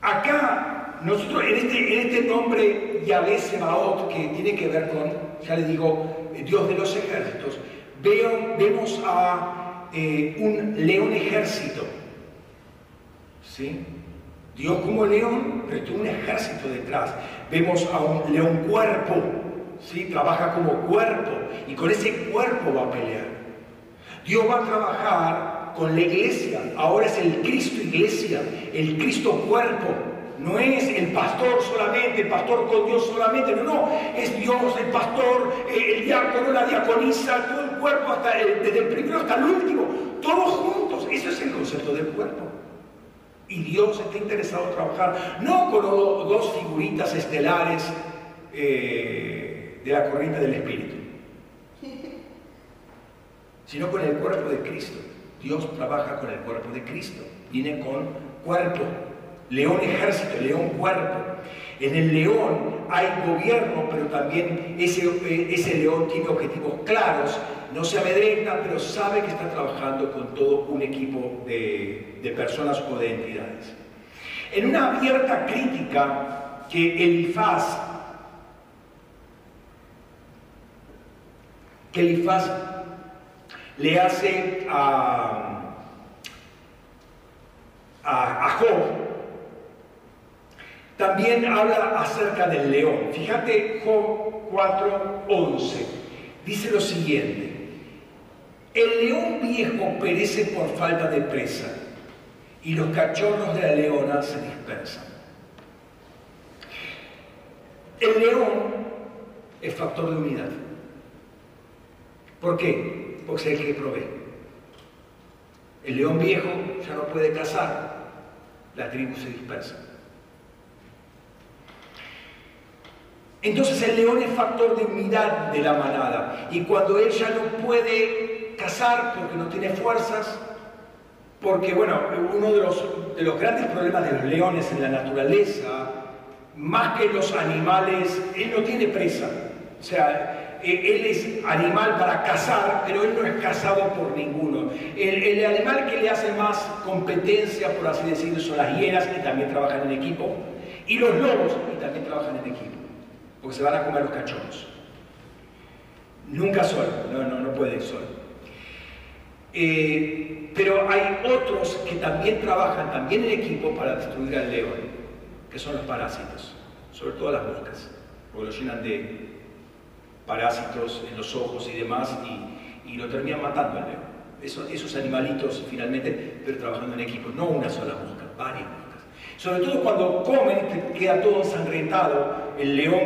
acá, nosotros en este, en este nombre Yahvé Sebaot, que tiene que ver con, ya le digo, Dios de los ejércitos, vemos a eh, un león ejército. ¿Sí? Dios como león, pero tiene un ejército detrás. Vemos a un león cuerpo, ¿sí? trabaja como cuerpo y con ese cuerpo va a pelear. Dios va a trabajar con la iglesia. Ahora es el Cristo iglesia, el Cristo cuerpo. No es el pastor solamente, el pastor con Dios solamente, no, no, es Dios, el pastor, eh, el diácono, la diaconisa, todo el cuerpo, hasta desde el primero hasta el último, todos juntos. Ese es el concepto del cuerpo. Y Dios está interesado en trabajar, no con dos figuritas estelares eh, de la corriente del Espíritu, sino con el cuerpo de Cristo. Dios trabaja con el cuerpo de Cristo, viene con cuerpo, león ejército, león cuerpo. En el león hay gobierno, pero también ese, ese león tiene objetivos claros, no se amedrenta, pero sabe que está trabajando con todo un equipo de, de personas o de entidades. En una abierta crítica que Elifaz, que le hace a, a, Job, también habla acerca del león. Fíjate Job 4:11. Dice lo siguiente. El león viejo perece por falta de presa y los cachorros de la leona se dispersan. El león es factor de unidad. ¿Por qué? Porque es el que provee. El león viejo ya no puede cazar, la tribu se dispersa. Entonces el león es factor de unidad de la manada y cuando él ya no puede cazar porque no tiene fuerzas, porque bueno, uno de los, de los grandes problemas de los leones en la naturaleza, más que los animales, él no tiene presa. O sea, e, él es animal para cazar, pero él no es cazado por ninguno. El, el, animal que le hace más competencia, por así decirlo, son las hienas, que también trabajan en equipo, y los lobos, que también trabajan en equipo porque se van a comer los cachorros. Nunca solo, no, no, no puede solo. Eh, pero hay otros que también trabajan, también en equipo, para destruir al león, que son los parásitos, sobre todo las moscas, porque lo llenan de parásitos en los ojos y demás, y, lo terminan matando al león. esos animalitos finalmente, pero trabajando en equipo, no una sola mosca, varias sobre todo cuando comen, queda todo ensangrentado, el león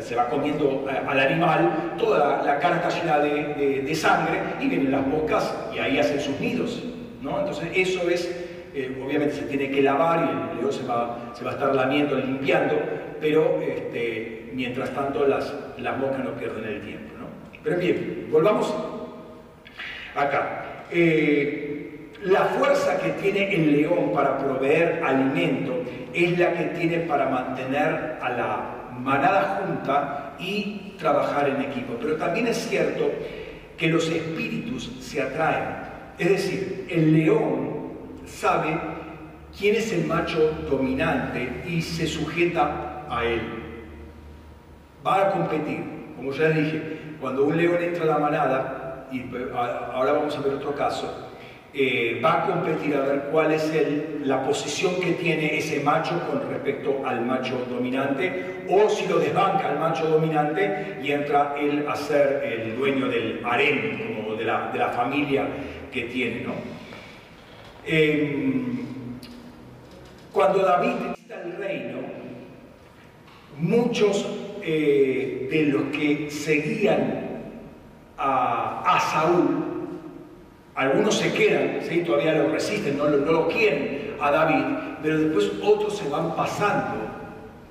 se va comiendo eh, al animal, toda la cara está llena de, sangre y vienen las moscas y ahí hacen sus nidos. ¿no? Entonces eso es, eh, obviamente se tiene que lavar y el león se va, se va a estar lamiendo, limpiando, pero este, mientras tanto las, las moscas no pierden el tiempo. ¿no? Pero bien, volvamos acá. Eh, la fuerza que tiene el león para proveer alimento es la que tiene para mantener a la manada junta y trabajar en equipo. Pero también es cierto que los espíritus se atraen. Es decir, el león sabe quién es el macho dominante y se sujeta a él. Va a competir. Como ya dije, cuando un león entra a la manada, y ahora vamos a ver otro caso, eh, va a competir a ver cuál es la posición que tiene ese macho con respecto al macho dominante, o si lo desbanca al macho dominante y entra él a ser el dueño del harem, como de la, familia que tiene. Em, cuando David está el reino, muchos eh, de los que seguían a Saúl algunos se quedan, ¿sí? todavía lo resisten, no lo, quieren a David, pero después otros se van pasando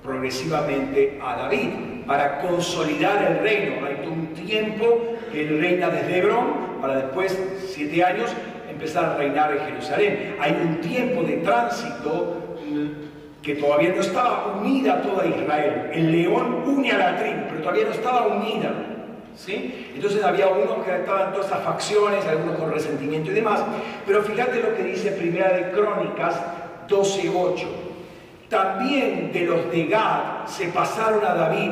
progresivamente a David para consolidar el reino. Hay un tiempo que él reina desde Hebrón para después, siete años, empezar a reinar en Jerusalén. Hay un tiempo de tránsito mm, que todavía no estaba unida toda Israel. El león une a la tribu, pero todavía no estaba unida. Entonces había unos que estaban todas esas facciones, algunos con resentimiento y demás. Pero fíjate lo que dice Primera de Crónicas 12.8. También de los de Gad se pasaron a David,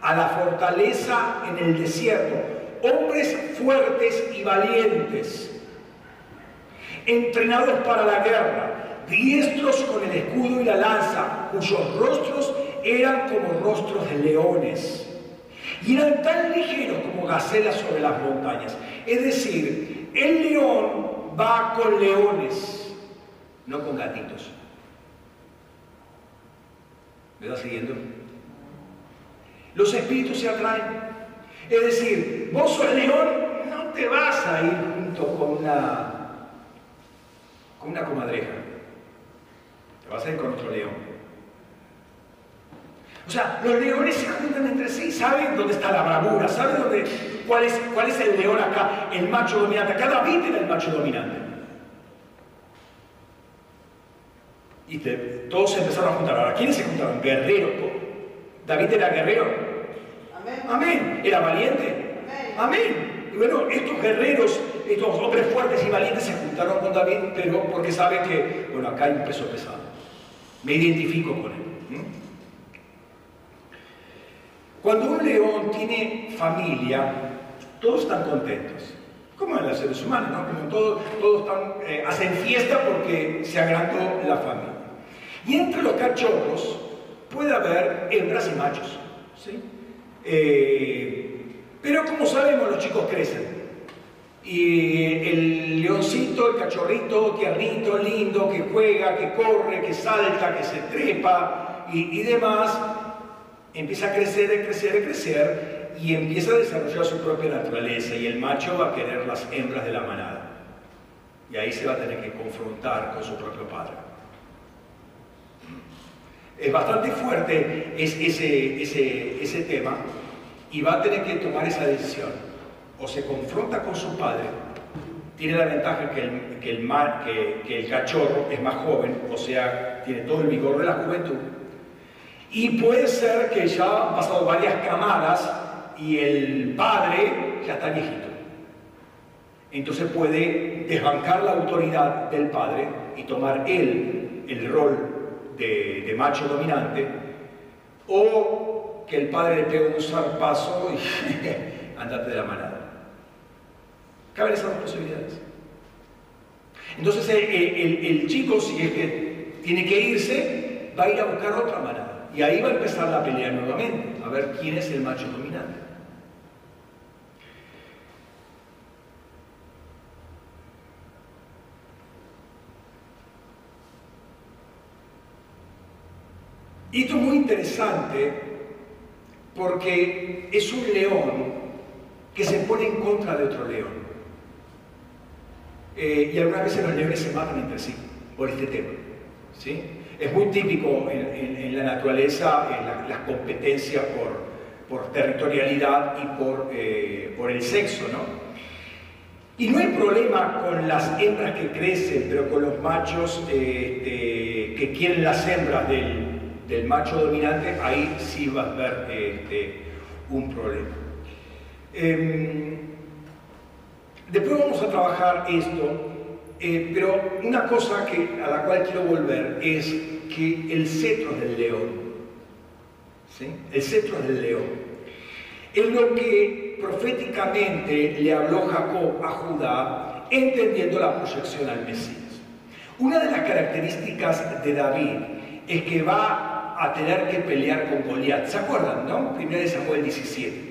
a la fortaleza en el desierto, hombres fuertes y valientes, entrenados para la guerra, diestros con el escudo y la lanza, cuyos rostros eran como rostros de leones y eran tan ligeros como gacelas sobre las montañas. Es decir, el león va con leones, no con gatitos. ¿Me va siguiendo? Los espíritus se atraen. Es decir, vos sos león, no te vas a ir junto con una, con una comadreja. Te vas a ir con otro león. O sea, los leones se juntan entre sí, saben dónde está la bravura, saben dónde, cuál, es, cuál es el león acá, el macho dominante. Acá David era el macho dominante. Y todos se empezaron a juntar. Ahora, ¿quiénes se juntaron? Guerreros. ¿David era guerrero? Amén. Amén. ¿Era valiente? Amén. Y bueno, estos guerreros, estos hombres fuertes y valientes se juntaron con David, pero porque saben que, bueno, acá hay un peso pesado. Me identifico con él. Cuando un león tiene familia, todos están contentos. Como en los seres humanos, ¿no? Como todos, todos están, eh, hacen fiesta porque se agrandó la familia. Y entre los cachorros puede haber hembras y machos. ¿sí? Eh, pero como sabemos, los chicos crecen. Y el leoncito, el cachorrito, tiernito, lindo, que juega, que corre, que salta, que se trepa y demás, empieza a crecer, a crecer, a crecer y empieza a desarrollar su propia naturaleza y el macho va a querer las hembras de la manada. Y ahí se va a tener que confrontar con su propio padre. Es bastante fuerte ese, ese, ese tema y va a tener que tomar esa decisión. O se confronta con su padre, tiene la ventaja que el, que el, cachorro es más joven, o sea, tiene todo el vigor de la juventud, y puede ser que ya han pasado varias camadas y el padre ya está viejito. Entonces puede desbancar la autoridad del padre y tomar él el rol de, macho dominante, o que el padre le pegue un zarpazo y andate de la manada. Caben esas dos posibilidades. Entonces el, el chico, si es que tiene que irse, va a ir a buscar otra manada. Y ahí va a empezar la pelea nuevamente, a ver quién es el macho dominante. Esto es muy interesante porque es un león que se pone en contra de otro león. Eh, y algunas veces los leones se matan entre sí por este tema. ¿sí? Es muy típico en, la naturaleza las competencias por, territorialidad y por, eh, por el sexo, ¿no? Y no hay problema con las hembras que crecen, pero con los machos este, que quieren las hembras del, del, macho dominante, ahí sí va a haber este, un problema. Em, después vamos a trabajar esto eh, pero una cosa que, a la cual quiero volver es que el cetro del león. ¿sí? El cetro del león. Es lo que proféticamente le habló Jacob a Judá, entendiendo la proyección al Mesías. Una de las características de David es que va a tener que pelear con Goliat. ¿Se acuerdan, no? 1 Samuel 17.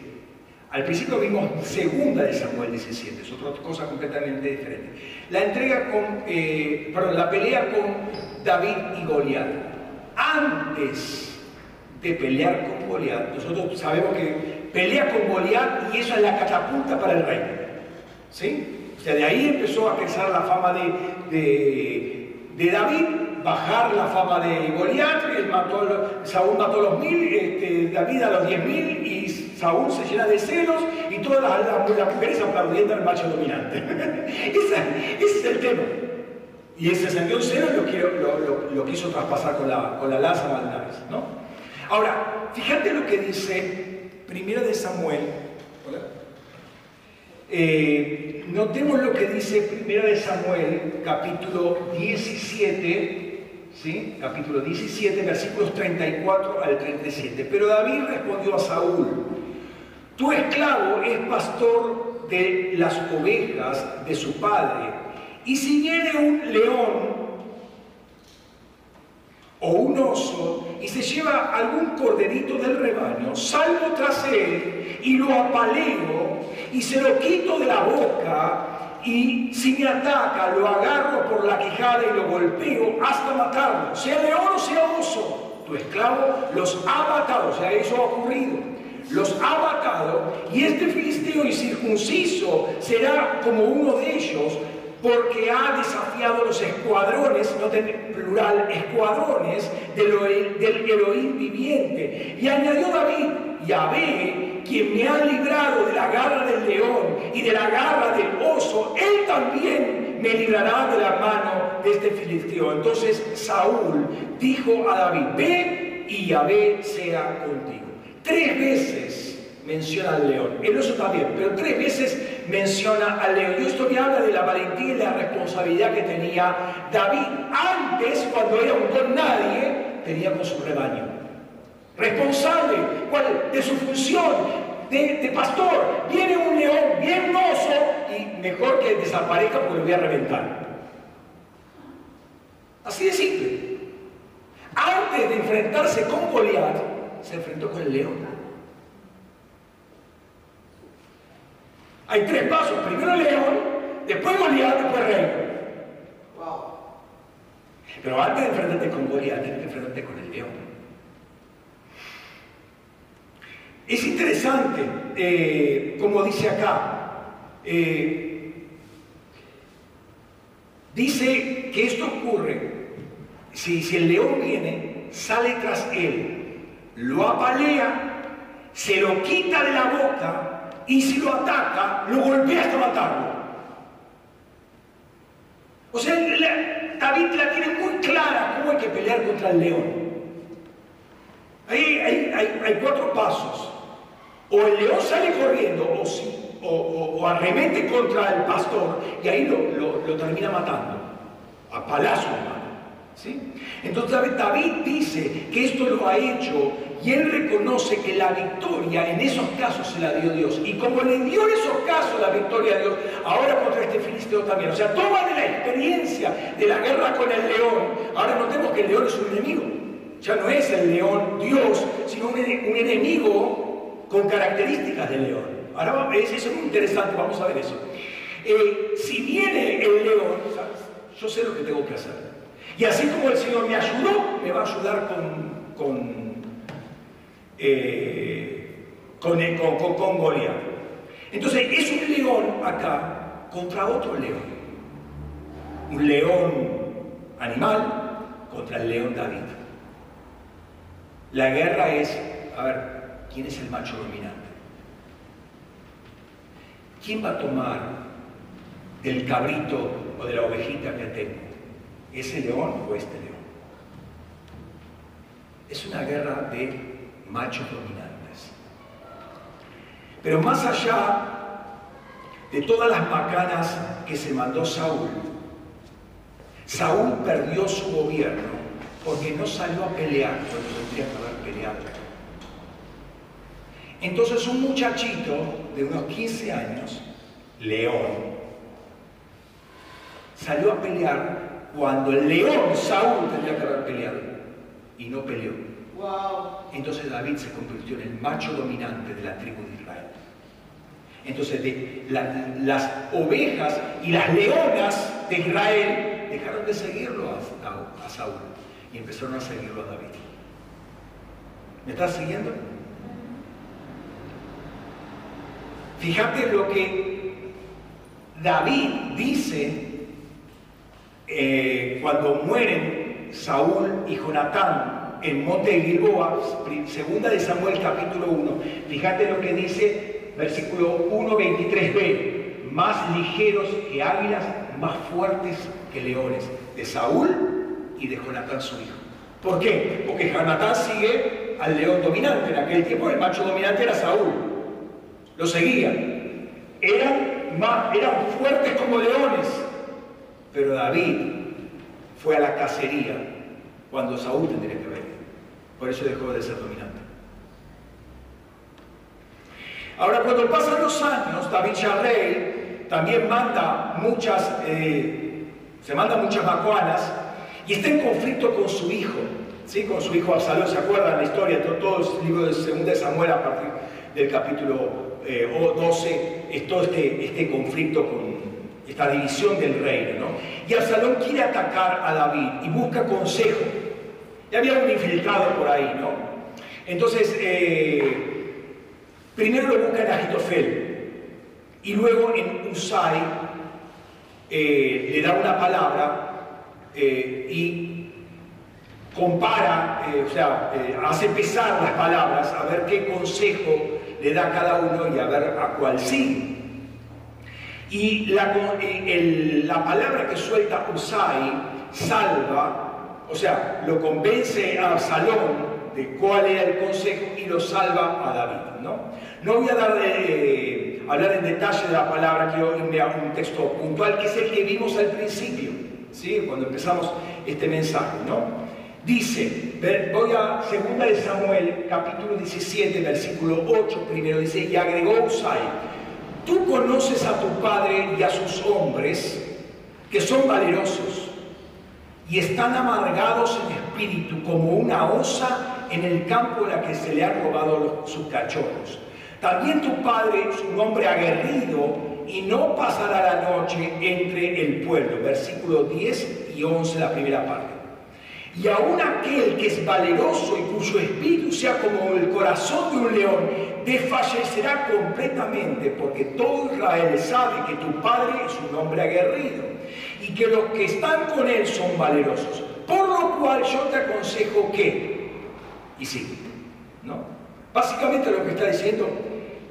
Al principio vimos segunda de Samuel 17, es otra cosa completamente diferente. La entrega con, eh, perdón, la pelea con David y Goliat. Antes de pelear con Goliat, nosotros sabemos que pelea con Goliat y eso es la catapulta para el reino. ¿Sí? O sea, de ahí empezó a crecer la fama de, de, David, bajar la fama de Goliat, Saúl mató a los mil, este, David a los diez mil y Saúl se llena de celos y todas las, mujeres aplaudiendo al macho dominante. ese, es el tema. Y ese sentido celo lo, lo, quiso traspasar con la, con la lanza vez, ¿no? Ahora, fíjate lo que dice Primera de Samuel. Eh, notemos lo que dice Primera de Samuel, capítulo 17, ¿sí? capítulo 17, versículos 34 al 37. Pero David respondió a Saúl, tu esclavo es pastor de las ovejas de su padre. Y si viene un león o un oso y se lleva algún corderito del rebaño, salgo tras él y lo apaleo y se lo quito de la boca y si me ataca, lo agarro por la quijada y lo golpeo hasta matarlo, sea león o sea oso. Tu esclavo los ha matado, o sea, eso ha ocurrido. Los ha matado y este filisteo incircunciso será como uno de ellos porque ha desafiado los escuadrones, no plural, escuadrones del, del Elohim viviente. Y añadió David, Yahvé, quien me ha librado de la garra del león y de la garra del oso, él también me librará de la mano de este filisteo. Entonces Saúl dijo a David, ve y Yahvé sea contigo. Tres veces menciona al león, el oso también, pero tres veces menciona al león. Y esto me habla de la valentía y la responsabilidad que tenía David antes, cuando era un don nadie, tenía con su rebaño. Responsable ¿cuál? de su función de, pastor. Viene un león, bien oso, y mejor que desaparezca porque lo voy a reventar. Así de simple. Antes de enfrentarse con Goliat, se enfrentó con el león. Hay tres pasos. Primero el león, después Goliat, después rey. Pero antes de enfrentarte con Goliat, tienes que enfrentarte con el león. Es interesante, eh, como dice acá, eh, dice que esto ocurre si, si el león viene, sale tras él, lo apalea, se lo quita de la boca y si lo ataca, lo golpea hasta matarlo. O sea, David la tiene muy clara cómo hay que pelear contra el león. Ahí hay, cuatro pasos. O el león sale corriendo o, si, o, arremete contra el pastor y ahí lo, termina matando. A palazo, ¿sí? Entonces David dice que esto lo ha hecho y él reconoce que la victoria en esos casos se la dio Dios. Y como le dio en esos casos la victoria a Dios, ahora contra este filisteo también. O sea, toma de la experiencia de la guerra con el león. Ahora notemos que el león es un enemigo. Ya no es el león Dios, sino un, enemigo con características del león. Ahora eso es muy interesante, vamos a ver eso. Eh, si viene el león, yo sé lo que tengo que hacer. Y así como el Señor me ayudó, me va a ayudar con eh, con, con, con Goliat. Entonces es un león acá contra otro león. Un león animal contra el león David. La guerra es, a ver, ¿quién es el macho dominante? ¿Quién va a tomar del cabrito o de la ovejita que tengo? ¿Ese león o este león? Es una guerra de machos dominantes. Pero más allá de todas las macanas que se mandó Saúl, Saúl perdió su gobierno porque no salió a pelear cuando tendría que haber peleado. Entonces un muchachito de unos 15 años, León, salió a pelear cuando el león Saúl tendría que haber peleado y no peleó. Entonces David se convirtió en el macho dominante de la tribu de Israel. Entonces las ovejas y las leonas de Israel dejaron de seguirlo a, a Saúl y empezaron a seguirlo a David. ¿Me estás siguiendo? Fíjate lo que David dice eh, cuando mueren Saúl y Jonatán en Monte de Gilboa, segunda de Samuel capítulo 1. Fíjate lo que dice versículo 1, 23b. Más ligeros que águilas, más fuertes que leones. De Saúl y de Jonatán su hijo. ¿Por qué? Porque Jonatán sigue al león dominante. En aquel tiempo el macho dominante era Saúl. Lo seguía. Eran, más, eran fuertes como leones. Pero David fue a la cacería cuando Saúl tendría que ver. Por eso dejó de ser dominante. Ahora, cuando pasan los años, David Charrey también manda muchas, eh, se manda muchas macuanas y está en conflicto con su hijo, ¿sí? con su hijo Absalón. ¿Se acuerdan la historia? Todo, el libro de 2 de Samuel a partir del capítulo 12 eh, es todo este, este conflicto con, esta división del reino. ¿no? Y Absalón quiere atacar a David y busca consejo. Y había un infiltrado por ahí, ¿no? Entonces, eh, primero lo busca en Agitofel y luego en Usai eh, le da una palabra eh, y compara, o sea, hace pesar las palabras a ver qué consejo le da cada uno y a ver a cuál sí. Y la, la palabra que suelta Usai salva, o sea, lo convence a Salón de cuál era el consejo y lo salva a David. No, no voy a dar de, hablar en detalle de la palabra, quiero irme a un texto puntual que es el que vimos al principio, ¿sí? cuando empezamos este mensaje. ¿no? Dice, voy a 2 de Samuel, capítulo 17, versículo 8, primero dice, y agregó Usai, tú conoces a tu padre y a sus hombres, que son valerosos, y están amargados en espíritu como una osa en el campo en la que se le han robado sus cachorros. También tu padre es un hombre aguerrido y no pasará la noche entre el pueblo. Versículo 10 y 11, la primera parte. Y aún aquel que es valeroso y cuyo espíritu sea como el corazón de un león, desfallecerá completamente, porque todo Israel sabe que tu padre es un hombre aguerrido y que los que están con él son valerosos. Por lo cual yo te aconsejo que, y sí, ¿no? Básicamente lo que está diciendo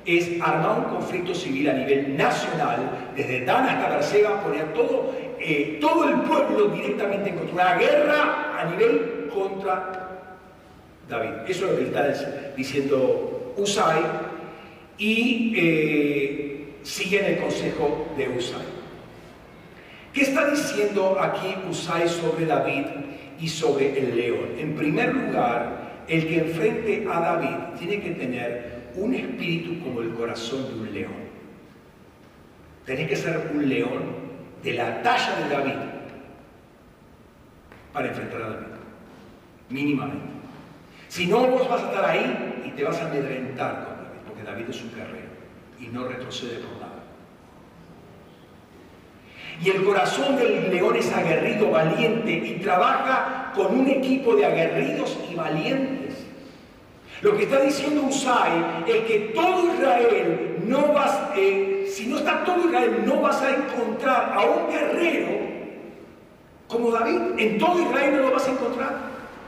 es armar un conflicto civil a nivel nacional, desde Dan hasta Berseba, poner todo, eh, todo el pueblo directamente en contra, una guerra a nivel contra David. Eso es lo que está diciendo Usai y eh, siguen el consejo de Usai. ¿Qué está diciendo aquí Usai sobre David y sobre el león? En primer lugar, el que enfrente a David tiene que tener un espíritu como el corazón de un león. Tenés que ser un león de la talla de David para enfrentar a David, mínimamente. Si no, vos vas a estar ahí y te vas a amedrentar con David, porque David es un guerrero y no retrocede por nada. Y el corazón del león es aguerrido, valiente y trabaja con un equipo de aguerridos y valientes. Lo que está diciendo Usai es que todo Israel no vas, eh, si no está todo Israel, no vas a encontrar a un guerrero como David. En todo Israel no lo vas a encontrar.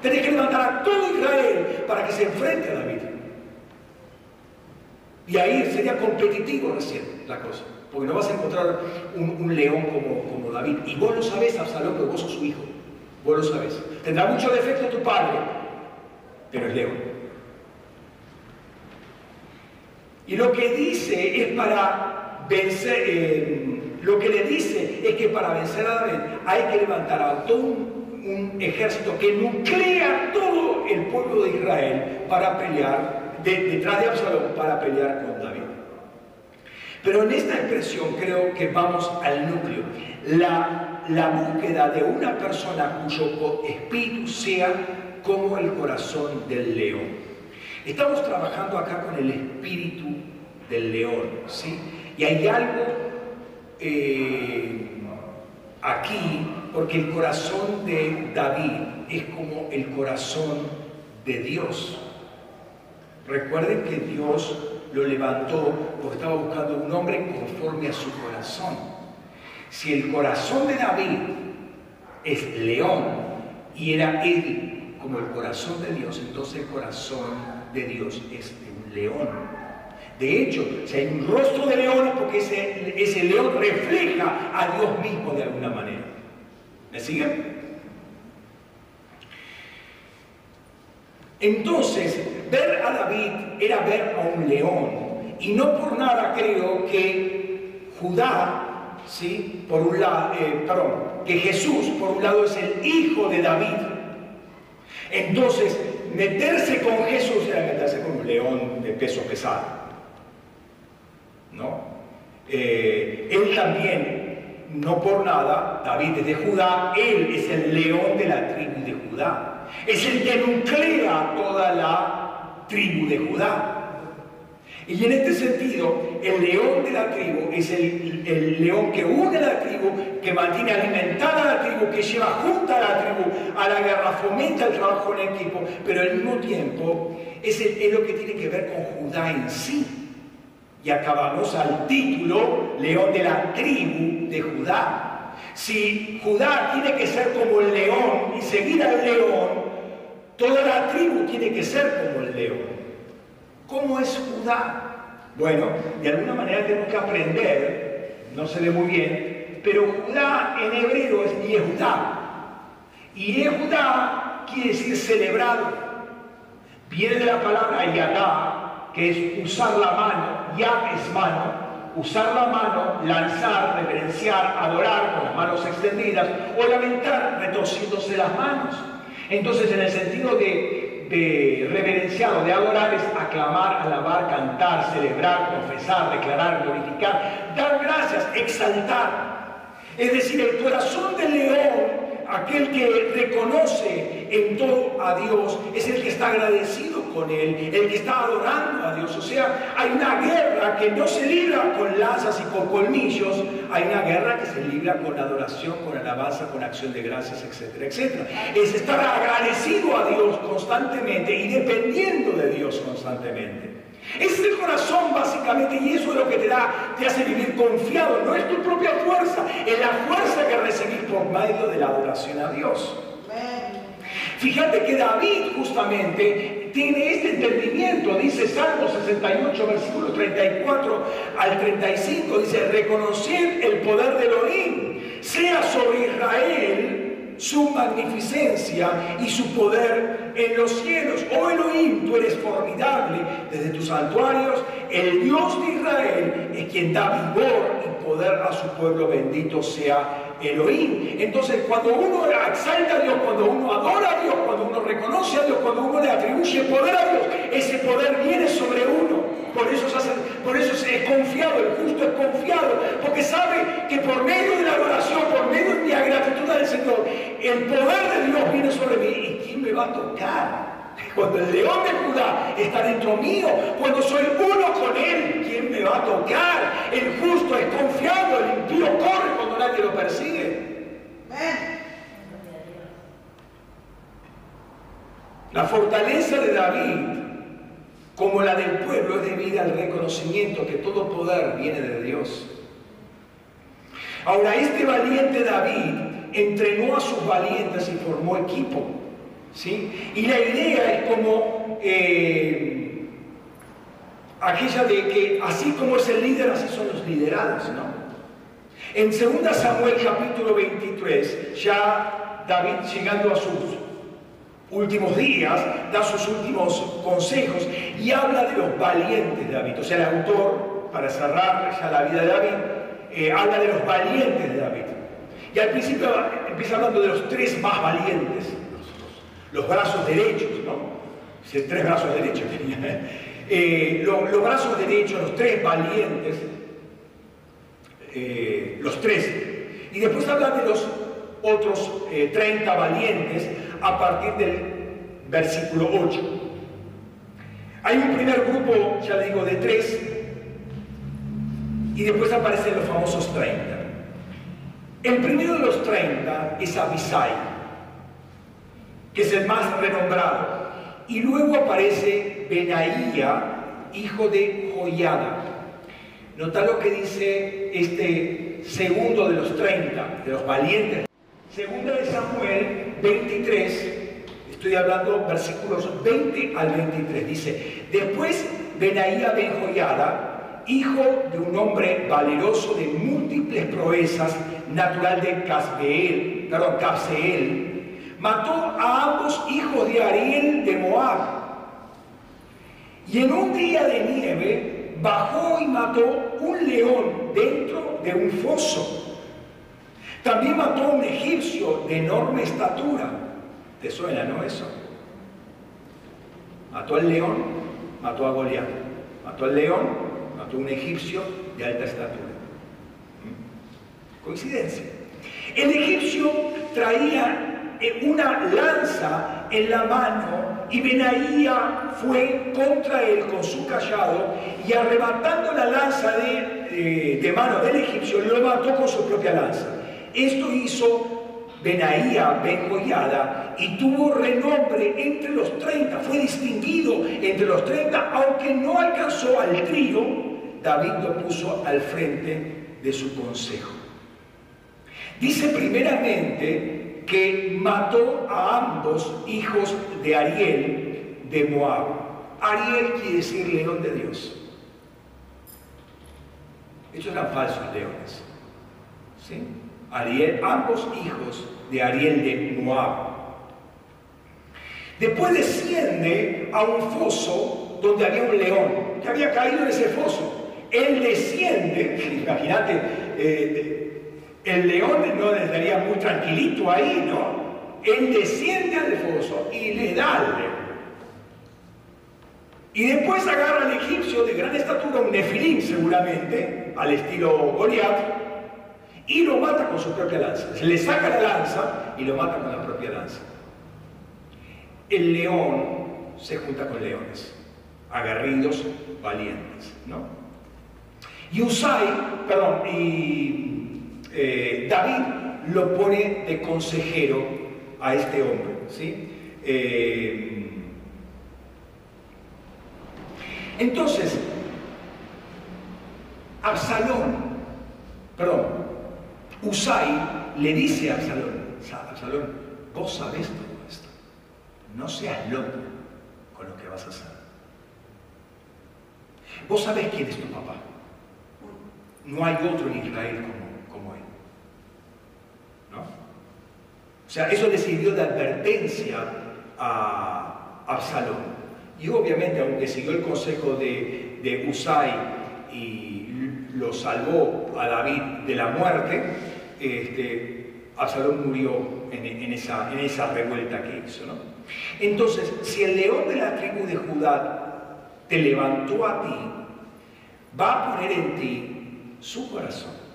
Tienes que levantar a todo Israel para que se enfrente a David. Y ahí sería competitivo recién la cosa. Porque no vas a encontrar un, león como, como, David. Y vos lo sabés, Absalón, porque vos sos su hijo. Vos lo sabés. Tendrá mucho defecto tu padre, pero es león. Y lo que dice es para vencer, eh, lo que le dice es que para vencer a David hay que levantar a todo un, ejército que nuclea todo el pueblo de Israel para pelear, detrás de Absalón, para pelear con David. Pero en esta expresión creo que vamos al núcleo. La, la búsqueda de una persona cuyo espíritu sea como el corazón del león. Estamos trabajando acá con el espíritu del león, ¿sí? Y hay algo eh, aquí, porque el corazón de David es como el corazón de Dios. Recuerden que Dios lo levantó porque estaba buscando un hombre conforme a su corazón. Si el corazón de David es león y era él como el corazón de Dios, entonces el corazón de Dios es un león. De hecho, si hay un rostro de león es porque ese, ese león refleja a Dios mismo de alguna manera. ¿Me siguen? Entonces, ver a David era ver a un león. Y no por nada creo que Judá, ¿sí? por un lado, eh, perdón, que Jesús por un lado es el hijo de David. Entonces, meterse con Jesús era meterse con un león de peso pesado. ¿No? Eh, él también, no por nada, David es de Judá, él es el león de la tribu de Judá. Es el que nuclea toda la tribu de Judá. Y en este sentido, el león de la tribu es el, león que une a la tribu, que mantiene alimentada a la tribu, que lleva junta a la tribu a la guerra, fomenta el trabajo en equipo, pero al mismo tiempo es, es lo que tiene que ver con Judá en sí. Y acabamos al título, león de la tribu de Judá. Si Judá tiene que ser como el león y seguir al león, toda la tribu tiene que ser como el león. ¿Cómo es Judá? Bueno, de alguna manera tenemos que aprender, no se ve muy bien, pero Judá en hebreo es Yehudá. Y Yehudá quiere decir celebrado. Viene de la palabra Yadá, que es usar la mano, Yad es mano, usar la mano, lanzar, reverenciar, adorar con las manos extendidas o lamentar retorciéndose las manos. Entonces, en el sentido de de reverenciar o de adorar es aclamar, alabar, cantar, celebrar, confesar, declarar, glorificar, dar gracias, exaltar. Es decir, el corazón del león aquel que reconoce en todo a Dios es el que está agradecido con Él, el que está adorando a Dios. O sea, hay una guerra que no se libra con lanzas y con colmillos, hay una guerra que se libra con adoración, con alabanza, con acción de gracias, etcétera, etcétera. Es estar agradecido a Dios constantemente y dependiendo de Dios constantemente. Es el corazón básicamente y eso es lo que te da, te hace vivir confiado. No es tu propia fuerza, es la fuerza que recibís por medio de la adoración a Dios. Fíjate que David justamente tiene este entendimiento, dice Salmo 68, versículo 34 al 35, dice, reconocer el poder de Elohim, sea sobre Israel su magnificencia y su poder en los cielos. Oh Elohim, tú eres formidable desde tus santuarios. El Dios de Israel es quien da vigor y poder a su pueblo. Bendito sea Elohim. Entonces, cuando uno exalta a Dios, cuando uno adora a Dios, cuando uno reconoce a Dios, cuando uno le atribuye poder a Dios, ese poder viene sobre uno. Por eso, se es confiado, el justo es confiado, porque sabe que por medio de la adoración, por medio de la gratitud del Señor, el poder de Dios viene sobre mí. ¿Y quién me va a tocar? Cuando el león de Judá está dentro mío, cuando soy uno con él, ¿quién me va a tocar? El justo es confiado, el impío corre cuando nadie lo persigue. La fortaleza de David como la del pueblo es debida al reconocimiento que todo poder viene de Dios. Ahora, este valiente David entrenó a sus valientes y formó equipo. ¿Sí? Y la idea es como eh, aquella de que así como es el líder, así son los liderados. ¿no? En 2 Samuel capítulo 23, ya David llegando a sus últimos días, da sus últimos consejos y habla de los valientes de David. O sea, el autor, para cerrar ya la vida de David, eh, habla de los valientes de David. Y al principio empieza hablando de los tres más valientes, los, brazos derechos, ¿no? tres brazos derechos tenía. Eh, los, brazos derechos, los tres valientes, eh, los tres. Y después habla de los otros 30 valientes a partir del versículo 8. Hay un primer grupo, ya digo, de tres, y después aparecen los famosos 30. El primero de los 30 es Abisai, que es el más renombrado. Y luego aparece Benaía, hijo de Joyada. Nota lo que dice este segundo de los 30, de los valientes. Segunda de Samuel 23, estoy hablando versículos 20 al 23, dice, después Benaía ben Joyada, hijo de un hombre valeroso de múltiples proezas, natural de Casbeel, perdón, Cabseel, mató a ambos hijos de Ariel de Moab. Y en un día de nieve bajó y mató un león dentro de un foso también mató a un egipcio de enorme estatura. ¿Te suena, no eso? Mató al león, mató a Goliat. Mató al león, mató a un egipcio de alta estatura. ¿Mm? Coincidencia. El egipcio traía una lanza en la mano y Benaía fue contra él con su callado y arrebatando la lanza de, de mano del egipcio lo mató con su propia lanza. Esto hizo Benaía Ben y tuvo renombre entre los 30, fue distinguido entre los 30, aunque no alcanzó al trío, David lo puso al frente de su consejo. Dice primeramente que mató a ambos hijos de Ariel de Moab. Ariel quiere decir león de Dios. Ellos eran falsos leones. ¿Sí? Ariel, ambos hijos de Ariel de Moab. Después desciende a un foso donde había un león que había caído en ese foso. Él desciende, imagínate, eh, el león no estaría muy tranquilito ahí, ¿no? Él desciende al foso y le da al león. Y después agarra al egipcio de gran estatura, un nefilín seguramente, al estilo Goliat, y lo mata con su propia lanza. Se le saca la lanza y lo mata con la propia lanza. El león se junta con leones, agarridos, valientes, ¿no? Y Usai, perdón, y eh, David lo pone de consejero a este hombre. ¿sí? Eh, entonces, Absalón, perdón, Usai le dice a Absalón, Absalón, vos sabés todo esto, no seas loco con lo que vas a hacer. Vos sabés quién es tu papá. No hay otro en Israel como O sea, eso le sirvió de advertencia a Absalón. Y obviamente, aunque siguió el consejo de, de Usai y lo salvó a David de la muerte, este, Absalón murió en, esa, en esa revuelta que hizo. Entonces, si el león de la tribu de Judá te levantó a ti, va a poner en ti su corazón.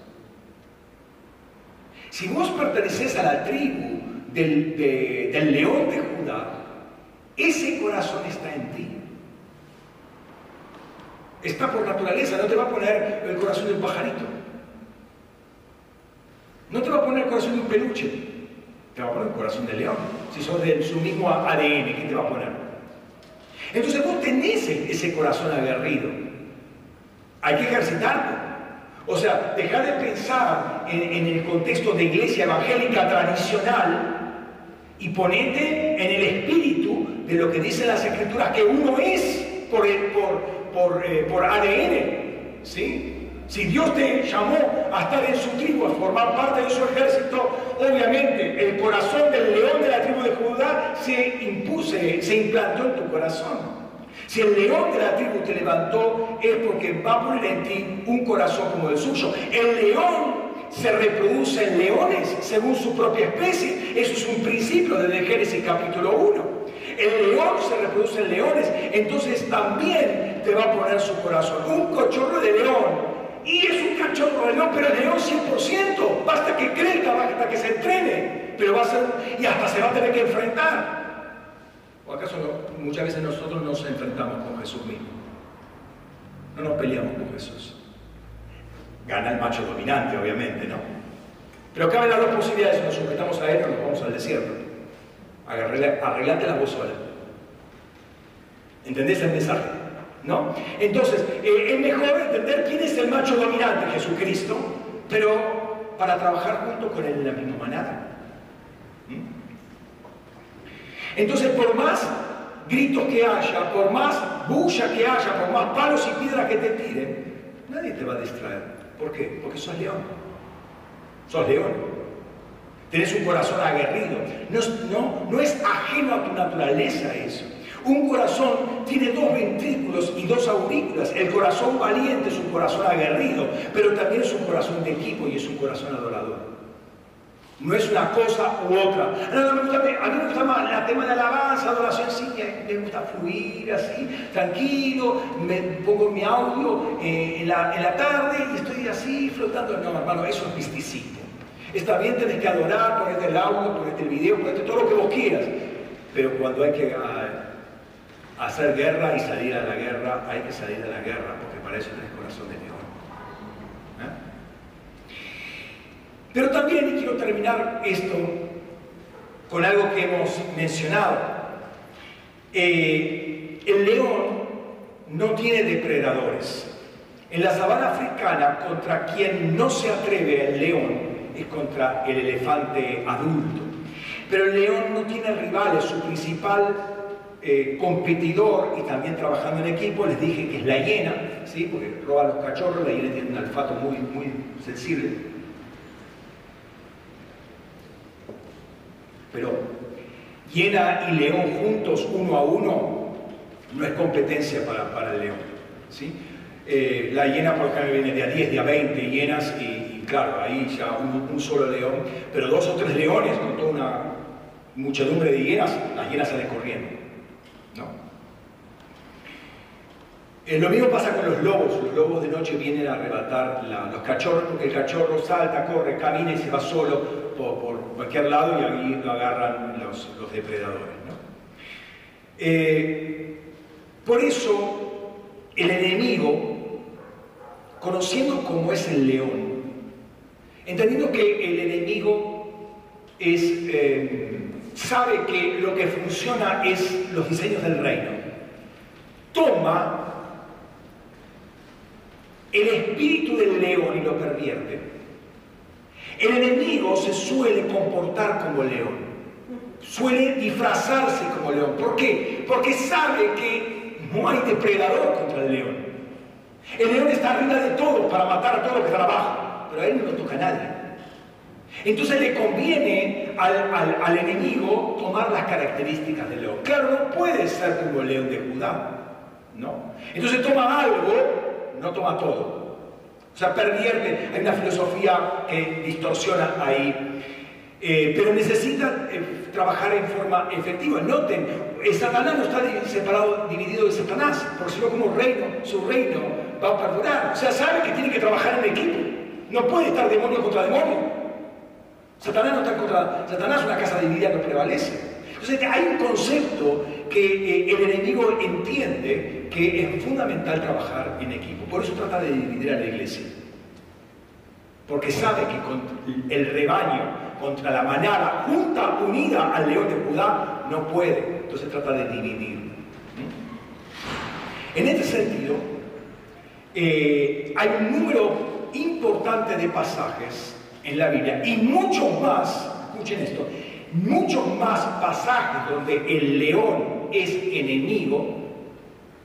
Si vos perteneces a la tribu del, león de Judá, ese corazón está en ti. Está por naturaleza, no te va a poner el corazón de un pajarito. No te va a poner el corazón de un peluche. Te va a poner el corazón de león. Si sos de su mismo ADN, ¿qué te va a poner? Entonces vos tenés ese corazón aguerrido. Hay que ejercitarlo. O sea, dejar de pensar en, el contexto de iglesia evangélica tradicional y ponete en el espíritu de lo que dicen las escrituras, que uno es por, por, eh, por, ADN. ¿sí? Si Dios te llamó a estar en su tribu, a formar parte de su ejército, obviamente el corazón del león de la tribu de Judá se impuso, se implantó en tu corazón. Si el león de la tribu te levantó, es porque va a poner en ti un corazón como el suyo. El león se reproduce en leones según su propia especie. Eso es un principio de Génesis capítulo 1. El león se reproduce en leones, entonces también te va a poner su corazón. Un cochorro de león. Y es un cachorro de león, pero el león 100%. Basta que crezca, basta que se entrene. Pero va a ser, y hasta se va a tener que enfrentar. ¿O acaso muchas veces nosotros nos enfrentamos con Jesús mismo? No nos peleamos con Jesús. Gana el macho dominante, obviamente, ¿no? Pero caben las dos posibilidades, nos sujetamos a él o nos vamos al desierto. Arreglate la voz sola. ¿Entendés el mensaje? ¿No? Entonces, eh, es mejor entender quién es el macho dominante, Jesucristo, pero para trabajar junto con él en la misma manada. Entonces, por más gritos que haya, por más bulla que haya, por más palos y piedras que te tiren, nadie te va a distraer. ¿Por qué? Porque sos león. Sos león. Tenés un corazón aguerrido. No, no, no es ajeno a tu naturaleza eso. Un corazón tiene dos ventrículos y dos aurículas. El corazón valiente es un corazón aguerrido, pero también es un corazón de equipo y es un corazón adorador. No es una cosa u otra. a mí me gusta más el tema de alabanza, adoración, sí, me gusta fluir así, tranquilo, me pongo mi audio eh, en, la, tarde y estoy así flotando. No, hermano, eso es misticismo. Está bien, tenés que adorar, ponerte el audio, ponerte el video, ponerte todo lo que vos quieras. pero cuando hay que hacer guerra y salir a la guerra, hay que salir a la guerra, porque para eso tenés corazón de león. ¿eh? Pero también, quiero terminar esto con algo que hemos mencionado, eh, el león no tiene depredadores. En la sabana africana, contra quien no se atreve el león es contra el elefante adulto. Pero el león no tiene rivales, su principal eh, competidor y también trabajando en equipo, les dije que es la hiena, ¿sí? porque roba los cachorros, la hiena tiene un olfato muy, muy sensible. Pero hiena y león juntos, uno a uno, no es competencia para, para el león. ¿sí? Eh, la hiena por ejemplo viene de a 10, de a 20 hienas y, claro, ahí ya un, solo león, pero dos o tres leones con toda una muchedumbre de hienas, las hienas salen corriendo. ¿no? Eh, lo mismo pasa con los lobos, los lobos de noche vienen a arrebatar los cachorros porque el cachorro salta, corre, camina y se va solo por, cualquier lado y ahí lo agarran los, depredadores. ¿no? Eh, por eso el enemigo conociendo cómo es el león, entendiendo que el enemigo es, eh, sabe que lo que funciona es los diseños del reino, toma el espíritu del león y lo pervierte. El enemigo se suele comportar como león, suele disfrazarse como león. ¿Por qué? Porque sabe que no hay depredador contra el león. El león está arriba de todo para matar a todo lo que está abajo, pero a él no toca a nadie. Entonces le conviene al, enemigo tomar las características del león. Claro, no puede ser como el león de Judá, ¿no? Entonces toma algo, no toma todo. O sea, pervierte, hay una filosofía que distorsiona ahí. Eh, pero necesita eh, trabajar en forma efectiva. Noten, el Satanás no está separado, dividido de Satanás, porque si no como reino, su reino va a perdurar. O sea, sabe que tiene que trabajar en equipo. No puede estar demonio contra demonio. Satanás no está contra... Satanás una casa dividida no prevalece. Entonces hay un concepto que eh, el enemigo entiende que es fundamental trabajar en equipo. Por eso trata de dividir a la iglesia. Porque sabe que el rebaño contra la manada junta, unida al león de Judá, no puede. Entonces trata de dividir. En este sentido, eh, hay un número importante de pasajes en la Biblia y muchos más, escuchen esto, muchos más pasajes donde el león es enemigo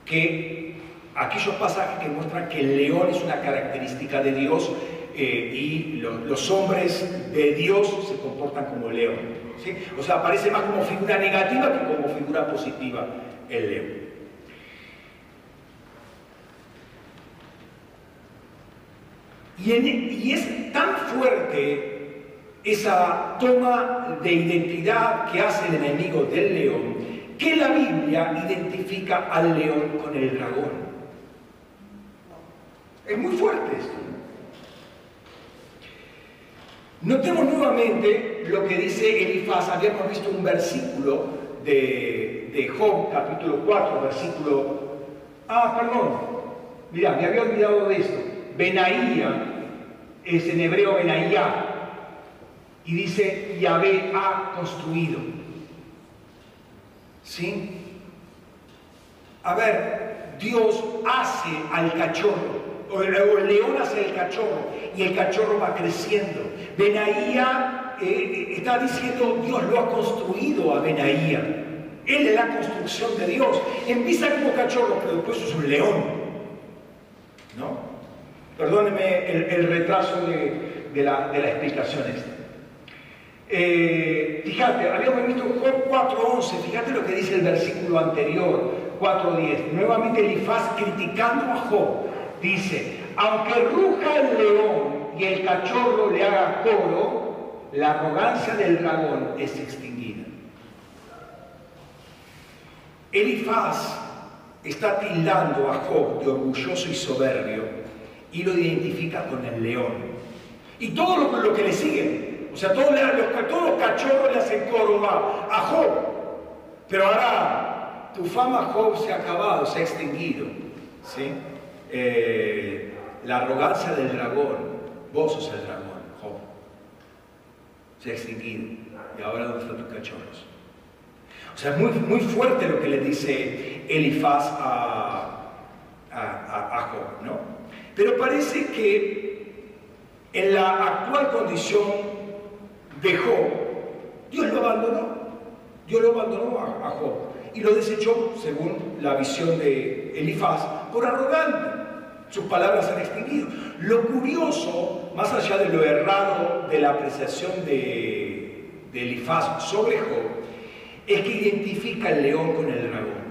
que aquellos pasajes que muestran que el león es una característica de Dios eh, y los hombres de Dios se comportan como león. O sea, aparece más como figura negativa que como figura positiva el león. Y, y es tan fuerte esa toma de identidad que hace el enemigo del león que la Biblia identifica al león con el dragón. Es muy fuerte esto. Notemos nuevamente lo que dice Elifaz. Habíamos visto un versículo de, Job, capítulo 4, versículo... Ah, perdón. Mira, me había olvidado de esto. Benaía es en hebreo Benaía. Y dice, Yahvé ha construido. ¿Sí? A ver, Dios hace al cachorro o el, león hace el cachorro y el cachorro va creciendo. Benaía eh, eh, está diciendo Dios lo ha construido a Benaía. Él es la construcción de Dios. Empieza como cachorro, pero después es un león. ¿No? Perdóneme el, retraso de, la, explicación esta. Eh, fíjate, habíamos visto Job 4.11, fíjate lo que dice el versículo anterior, 4.10. Nuevamente Elifaz criticando a Job dice, aunque ruja el león y el cachorro le haga coro, la arrogancia del dragón es extinguida. Elifaz está tildando a Job de orgulloso y soberbio y lo identifica con el león. Y todo lo, que le sigue, o sea, todos los, cachorros le hacen coro a, a Job. Pero ahora tu fama, Job, se ha acabado, se ha extinguido. ¿sí? Eh, la arrogancia del dragón, vos sos el dragón, Job. Se ha extinguido. Y ahora, ¿dónde están tus cachorros? O sea, es muy, muy fuerte lo que le dice Elifaz a, a, Job, ¿no? Pero parece que en la actual condición de Job, Dios lo abandonó. Dios lo abandonó a, Job y lo desechó, según la visión de Elifaz, por arrogante. Sus palabras han extinguido. Lo curioso, más allá de lo errado de la apreciación de, de Elifaz sobre Job, es que identifica el león con el dragón.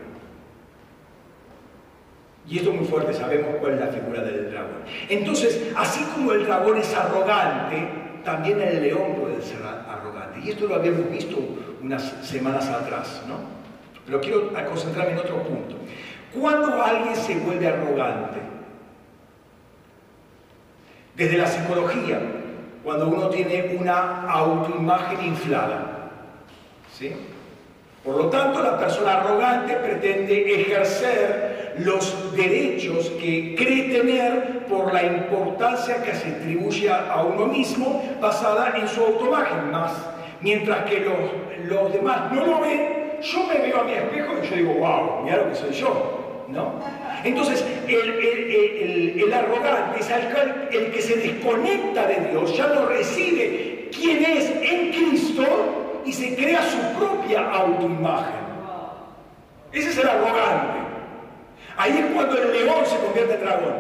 Y esto es muy fuerte, sabemos cuál es la figura del dragón. Entonces, así como el dragón es arrogante, también el león puede ser arrogante. Y esto lo habíamos visto unas semanas atrás, ¿no? Pero quiero concentrarme en otro punto. ¿Cuándo alguien se vuelve arrogante? Desde la psicología, cuando uno tiene una autoimagen inflada. ¿Sí? Por lo tanto, la persona arrogante pretende ejercer los derechos que cree tener por la importancia que se atribuye a uno mismo basada en su autoimagen. Más, mientras que los, los demás no lo ven, yo me veo a mi espejo y yo digo, wow, mira lo que soy yo. ¿no? Entonces, el, el, arrogante es el, el que se desconecta de Dios, ya no recibe quién es en Cristo y se crea su propia autoimagen. Ese es el arrogante. Ahí es cuando el león se convierte en dragón.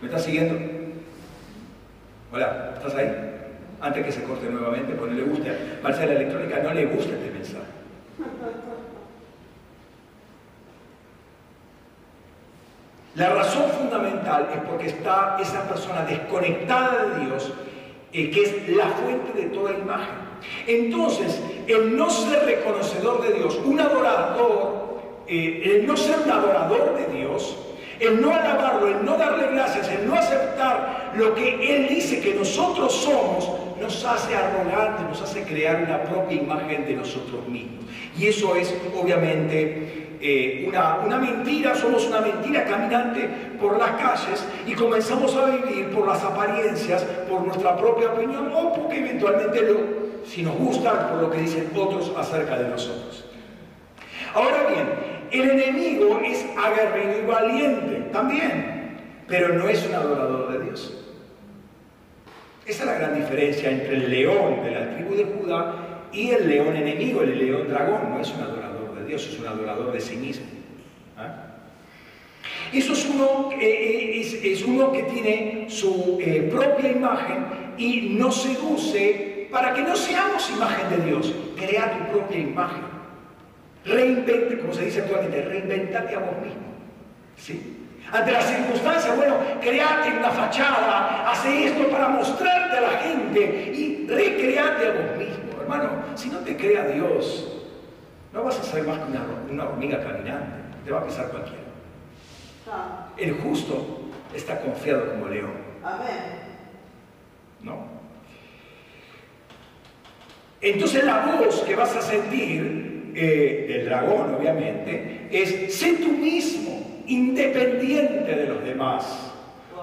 ¿Me estás siguiendo? Hola, ¿estás ahí? Antes que se corte nuevamente, porque no le gusta. Marcia la electrónica no le gusta este mensaje. La razón fundamental es porque está esa persona desconectada de Dios eh, que es la fuente de toda imagen. Entonces, el no ser reconocedor de Dios, un adorador, eh, el no ser un adorador de Dios, el no alabarlo, el no darle gracias, el no aceptar lo que Él dice que nosotros somos, nos hace arrogantes, nos hace crear una propia imagen de nosotros mismos. Y eso es obviamente eh, una, una, mentira, somos una mentira caminante por las calles y comenzamos a vivir por las apariencias, por nuestra propia opinión o porque eventualmente, lo, si nos gusta, por lo que dicen otros acerca de nosotros. Ahora bien, el enemigo es aguerrido y valiente también, pero no es un adorador de Dios. Esa es la gran diferencia entre el león de la tribu de Judá y el león enemigo, el león dragón, no es un adorador. Dios, es un adorador de sí mismo. ¿ah? Eso es uno, eh, eh, es, uno que tiene su eh, propia imagen y nos seduce para que no seamos imagen de Dios. Crea tu propia imagen. Reinvente, como se dice actualmente, reinventate a vos mismo. ¿Sí? Ante las circunstancias, bueno, create una fachada, hace esto para mostrarte a la gente y recreate a vos mismo. Hermano, si no te crea Dios, no vas a ser más que una, hormiga caminante, te va a pisar cualquiera. El justo está confiado como león. Amén. ¿No? Entonces la voz que vas a sentir eh, del dragón, obviamente, es sé tú mismo, independiente de los demás.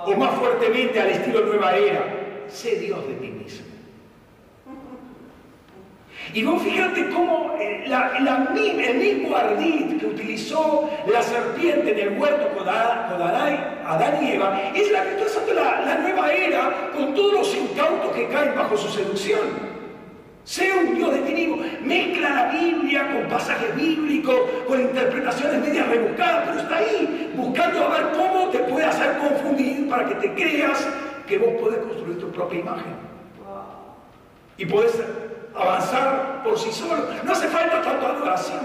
O más fuertemente al estilo nueva era, sé Dios de ti mismo. Y vos fíjate cómo eh, el mismo ardid que utilizó la serpiente en el huerto con Adán y Eva es la que está usando la, nueva era con todos los incautos que caen bajo su seducción. Sea un Dios definitivo, mezcla la Biblia con pasajes bíblicos, con interpretaciones medias rebuscadas, pero está ahí buscando a ver cómo te puede hacer confundir para que te creas que vos podés construir tu propia imagen. Y podés avanzar por sí solo. No hace falta tanto adoración.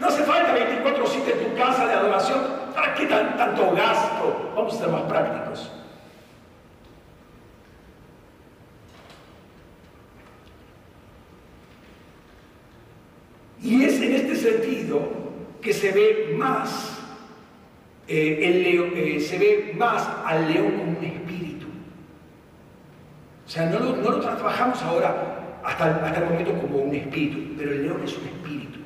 No hace falta 24-7 en tu casa de adoración. ¿Para qué tanto gasto? Vamos a ser más prácticos. Y es en este sentido que se ve más, eh, el eh, se ve más al león como un espíritu. O sea, no lo, trabajamos ahora hasta, hasta el momento como un espíritu, pero el león es un espíritu.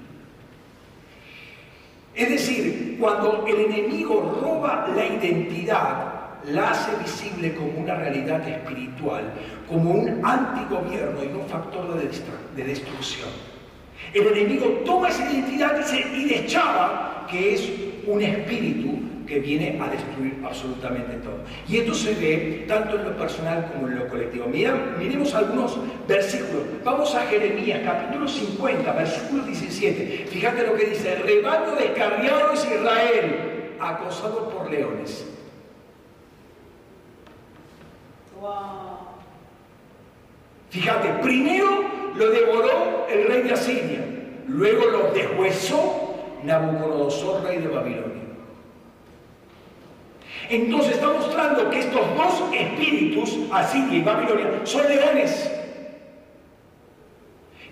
Es decir, cuando el enemigo roba la identidad, la hace visible como una realidad espiritual, como un antigobierno y un factor de, destrucción. El enemigo toma esa identidad y deschaba que es un espíritu que viene a destruir absolutamente todo. Y esto se ve tanto en lo personal como en lo colectivo. miremos algunos versículos. Vamos a Jeremías, capítulo 50, versículo 17. Fíjate lo que dice, rebaño descarriado es Israel, acosado por leones. Fíjate, primero lo devoró el rey de Asiria, luego lo deshuesó Nabucodonosor, rey de Babilonia. Entonces está mostrando que estos dos espíritus, Asiria y Babilonia, son leones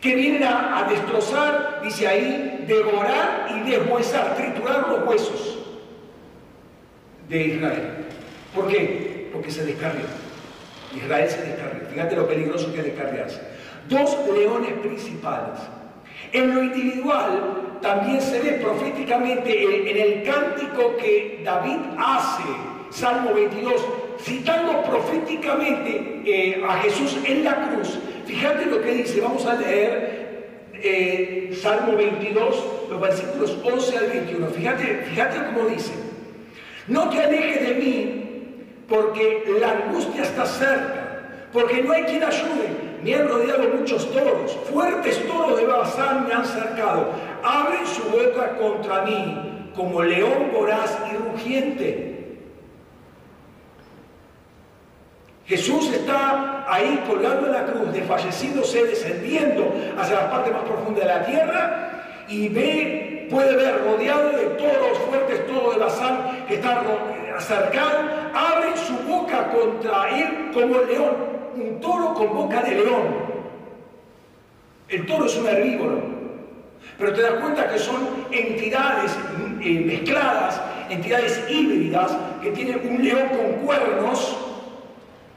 que vienen a, destrozar, dice ahí, devorar y deshuesar, triturar los huesos de Israel. ¿Por qué? Porque se descarrió. Israel se descarrió. Fíjate lo peligroso que es descarriarse. Dos leones principales. En lo individual, también se ve proféticamente en, el cántico que David hace, Salmo 22, citando proféticamente eh, a Jesús en la cruz. Fíjate lo que dice, vamos a leer eh, Salmo 22, los versículos 11 al 21. Fíjate, fíjate cómo dice, no te alejes de mí porque la angustia está cerca, porque no hay quien ayude. Me han rodeado muchos toros, fuertes toros de Bazán me han cercado, abren su boca contra mí como león voraz y rugiente. Jesús está ahí colgando en la cruz, desfalleciéndose, descendiendo hacia la parte más profunda de la tierra y ve, puede ver rodeado de toros fuertes, toros de Bazán que están acercados, abren su boca contra él como león un toro con boca de león. El toro es un herbívoro, pero te das cuenta que son entidades eh, mezcladas, entidades híbridas, que tienen un león con cuernos,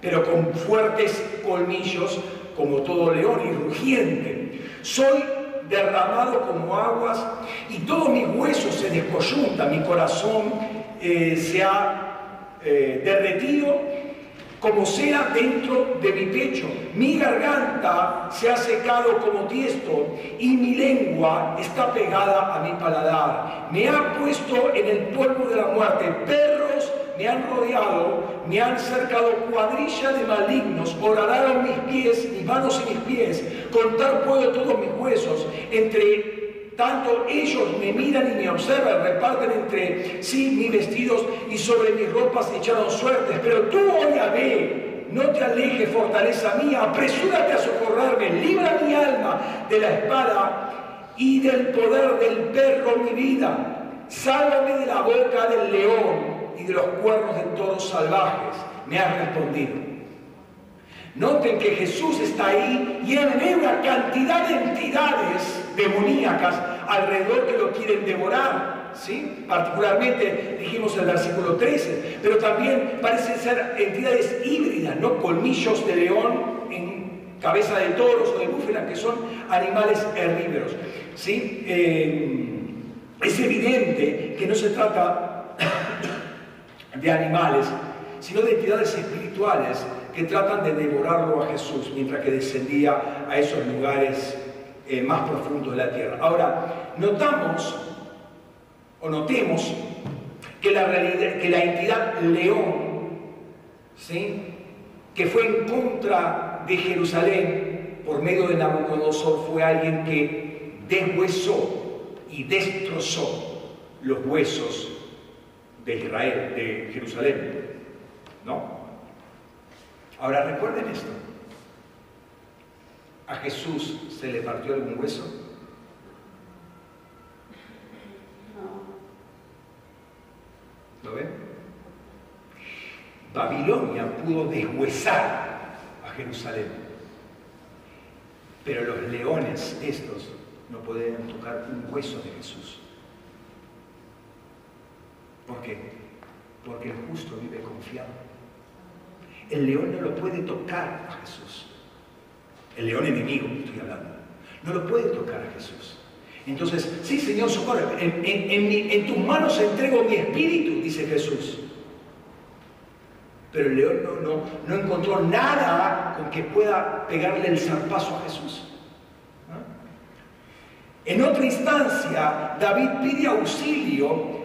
pero con fuertes colmillos, como todo león y rugiente. Soy derramado como aguas y todos mis huesos se descoyuntan, mi corazón eh, se ha eh, derretido como sea dentro de mi pecho. Mi garganta se ha secado como tiesto y mi lengua está pegada a mi paladar. Me ha puesto en el polvo de la muerte. Perros me han rodeado, me han cercado cuadrilla de malignos. Horadaron mis pies, mis manos y mis pies. Contar puedo todos mis huesos. Entre tanto ellos me miran y me observan, reparten entre sí mis vestidos y sobre mis ropas echaron suertes. Pero tú, oh Yahvé, no te alejes, fortaleza mía, apresúrate a socorrerme, libra mi alma de la espada y del poder del perro mi vida. Sálvame de la boca del león y de los cuernos de todos salvajes. Me has respondido. Noten que Jesús está ahí y él ve una cantidad de entidades demoníacas alrededor que lo quieren devorar. ¿sí? Particularmente dijimos el versículo 13, pero también parecen ser entidades híbridas, ¿no? Colmillos de león en cabeza de toros o de búfala, que son animales herbívoros. ¿sí? Eh, es evidente que no se trata de animales, sino de entidades espirituales que tratan de devorarlo a Jesús mientras que descendía a esos lugares eh, más profundos de la tierra. Ahora, notamos o notemos que la, realidad, que la entidad león, ¿sí? que fue en contra de Jerusalén por medio de Nabucodonosor, fue alguien que deshuesó y destrozó los huesos de Israel, de Jerusalén. ¿No? Ahora recuerden esto. ¿A Jesús se le partió algún hueso? ¿Lo ven? Babilonia pudo deshuesar a Jerusalén. Pero los leones estos no pueden tocar un hueso de Jesús. ¿Por qué? Porque el justo vive confiado. El león no lo puede tocar a Jesús. El león enemigo estoy hablando, no lo puede tocar a Jesús. Entonces, sí, Señor, socorre, en, tus manos entrego mi espíritu, dice Jesús. Pero el león no, no, encontró nada con que pueda pegarle el zarpazo a Jesús. En otra instancia, David pide auxilio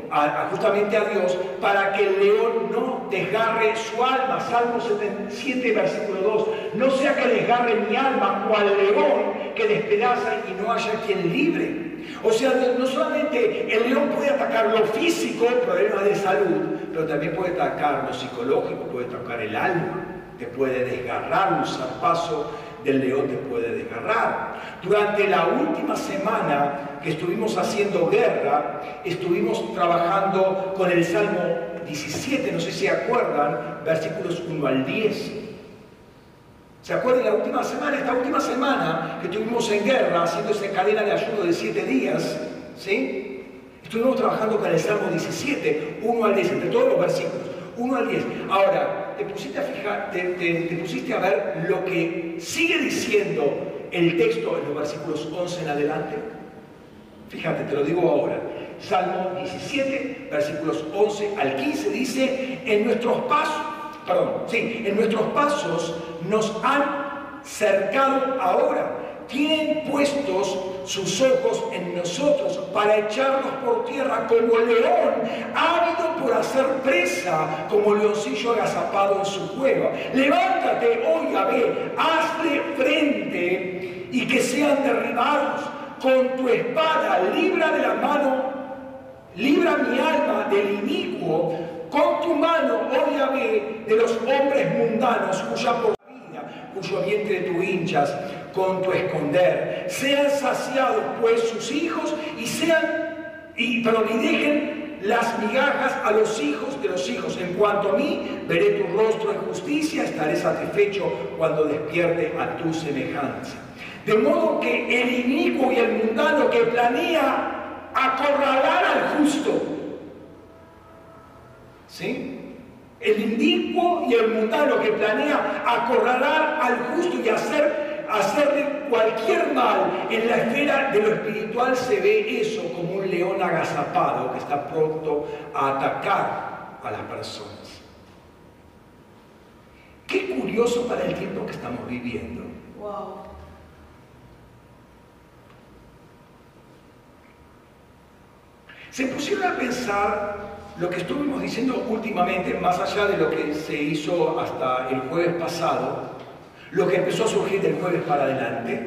justamente a Dios para que el león no desgarre su alma. Salmo 77, versículo 2. No sea que desgarre mi alma cual león que despedaza y no haya quien libre. O sea, no solamente el león puede atacar lo físico, problemas de salud, pero también puede atacar lo psicológico, puede atacar el alma, te puede desgarrar, un zarpazo del león te puede desgarrar. Durante la última semana que estuvimos haciendo guerra, estuvimos trabajando con el Salmo 17, no sé si acuerdan, versículos 1 al 10. ¿Se acuerdan la última semana? Esta última semana que estuvimos en guerra, haciendo esa cadena de ayuno de siete días, ¿sí? Estuvimos trabajando con el Salmo 17, 1 al 10, entre todos los versículos, 1 al 10. Ahora, te pusiste a te pusiste a ver lo que sigue diciendo el texto en los versículos 11 en adelante. Fíjate, te lo digo ahora. Salmo 17, versículos 11 al 15 dice, en nuestros pasos, perdón, sí, en nuestros pasos nos han cercado ahora, tienen puestos sus ojos en nosotros para echarnos por tierra como león, ávido por hacer presa, como leoncillo agazapado en su cueva. Levántate, oh Yahvé, hazle frente y que sean derribados. Con tu espada, libra de la mano, libra mi alma del inicuo, con tu mano, oh Yahvé, de los hombres mundanos cuya por vida, cuyo vientre tú hinchas con tu esconder. Sean saciados pues sus hijos y sean, y, pero ni dejen las migajas a los hijos de los hijos. En cuanto a mí, veré tu rostro en justicia, estaré satisfecho cuando despierte a tu semejanza. De modo que el inicuo y el mundano que planea acorralar al justo, ¿sí? El inicuo y el mundano que planea acorralar al justo y hacer hacerle cualquier mal en la esfera de lo espiritual se ve eso como un león agazapado que está pronto a atacar a las personas. Qué curioso para el tiempo que estamos viviendo. Se pusieron a pensar lo que estuvimos diciendo últimamente, más allá de lo que se hizo hasta el jueves pasado, lo que empezó a surgir del jueves para adelante,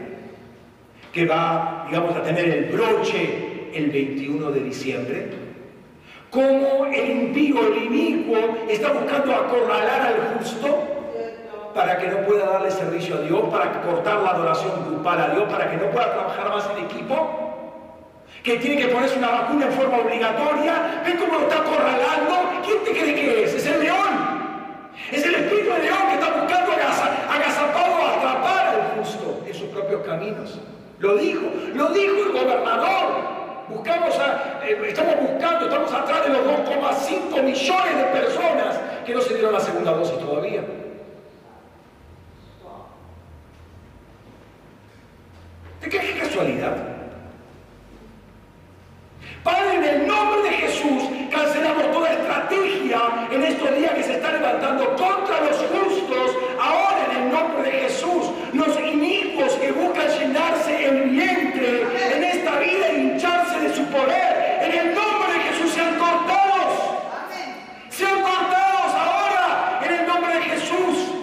que va, digamos, a tener el broche el 21 de diciembre, como el impío, el inicuo, está buscando acorralar al justo para que no pueda darle servicio a Dios, para cortar la adoración grupal a Dios, para que no pueda trabajar más en equipo, que tiene que ponerse una vacuna en forma obligatoria, ¿ven cómo lo está acorralando? ¿Quién te cree que es? Es el león. Es el espíritu de león que está buscando agazapado atrapar al justo en sus propios caminos. Lo dijo, lo dijo el gobernador. Buscamos eh, estamos buscando, estamos atrás de los 2,5 millones de personas que no se dieron la segunda dosis todavía. ¿De qué casualidad? Padre, en el nombre de Jesús, cancelamos toda estrategia en estos días que se está levantando contra los justos. Ahora, en el nombre de Jesús, los inicuos que buscan llenarse el vientre en esta vida e hincharse de su poder, en el nombre de Jesús sean cortados. Sean cortados ahora, en el nombre de Jesús,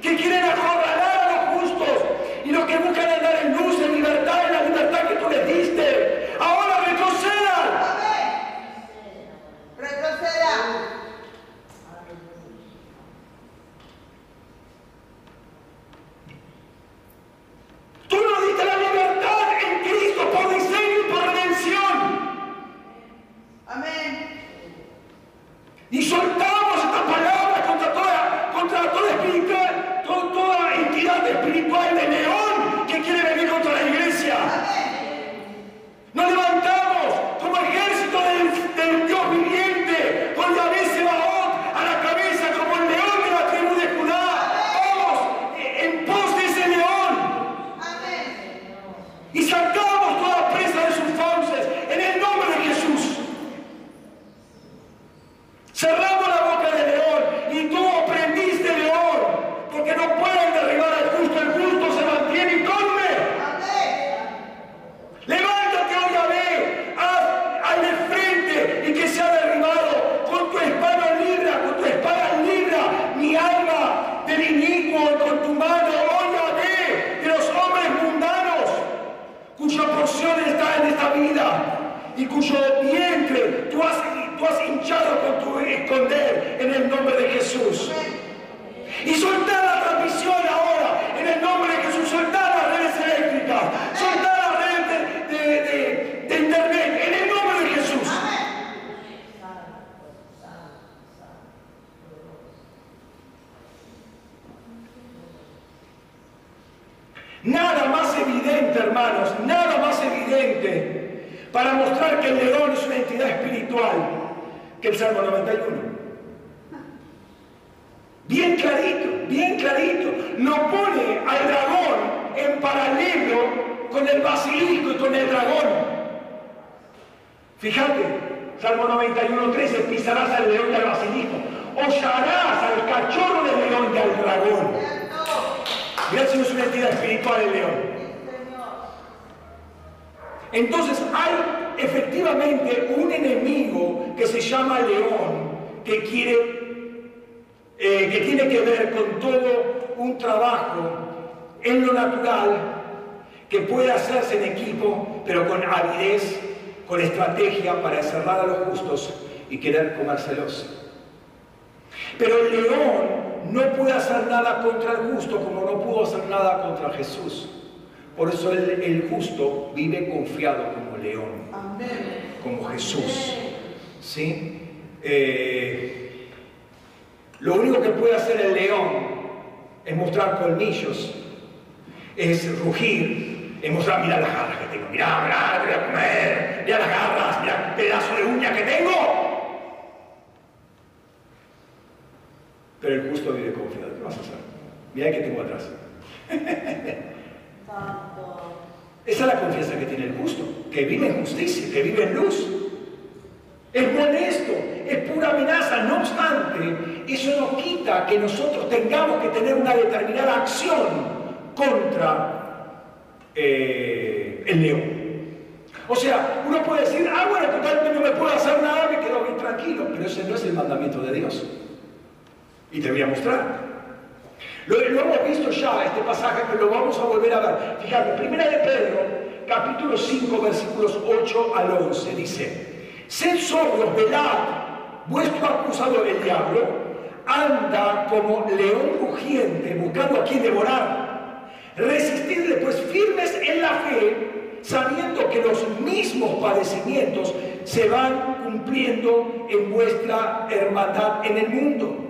que quieren acorralar a los justos y los que buscan para mostrar que el león es una entidad espiritual que el Salmo 91. Bien clarito, bien clarito. Lo pone al dragón en paralelo con el basilisco y con el dragón. Fíjate, Salmo 91, 13, pisarás al león y al basilisco, hollarás al cachorro del león y al dragón. Gracias es una entidad espiritual el león. Entonces hay efectivamente un enemigo que se llama león, que quiere, eh, que tiene que ver con todo un trabajo en lo natural que puede hacerse en equipo, pero con avidez, con estrategia para encerrar a los justos y querer comérselos. Pero el león no puede hacer nada contra el justo como no pudo hacer nada contra Jesús. Por eso el, justo vive confiado como león, como Jesús. ¿Sí? Eh, lo único que puede hacer el león es mostrar colmillos, es rugir, es mostrar, mira las garras que tengo, mira, mira, te voy a comer, mira las garras, mira el pedazo de uña que tengo. Pero el justo vive confiado. ¿Qué vas a hacer? Mira que tengo atrás. Esa es la confianza que tiene el justo, que vive en justicia, que vive en luz. Es molesto, es pura amenaza. No obstante, eso no quita que nosotros tengamos que tener una determinada acción contra eh, el león. O sea, uno puede decir, ah, bueno, totalmente no me puedo hacer nada, me quedo bien tranquilo, pero ese no es el mandamiento de Dios. Y te voy a mostrar. Lo, hemos visto ya, este pasaje, pero lo vamos a volver a ver. Fíjate, primera de Pedro, capítulo 5, versículos 8 al 11, dice, Sed sobrios, velad, vuestro acusador el diablo anda como león rugiente buscando a quien devorar. Resistidle pues firmes en la fe, sabiendo que los mismos padecimientos se van cumpliendo en vuestra hermandad en el mundo.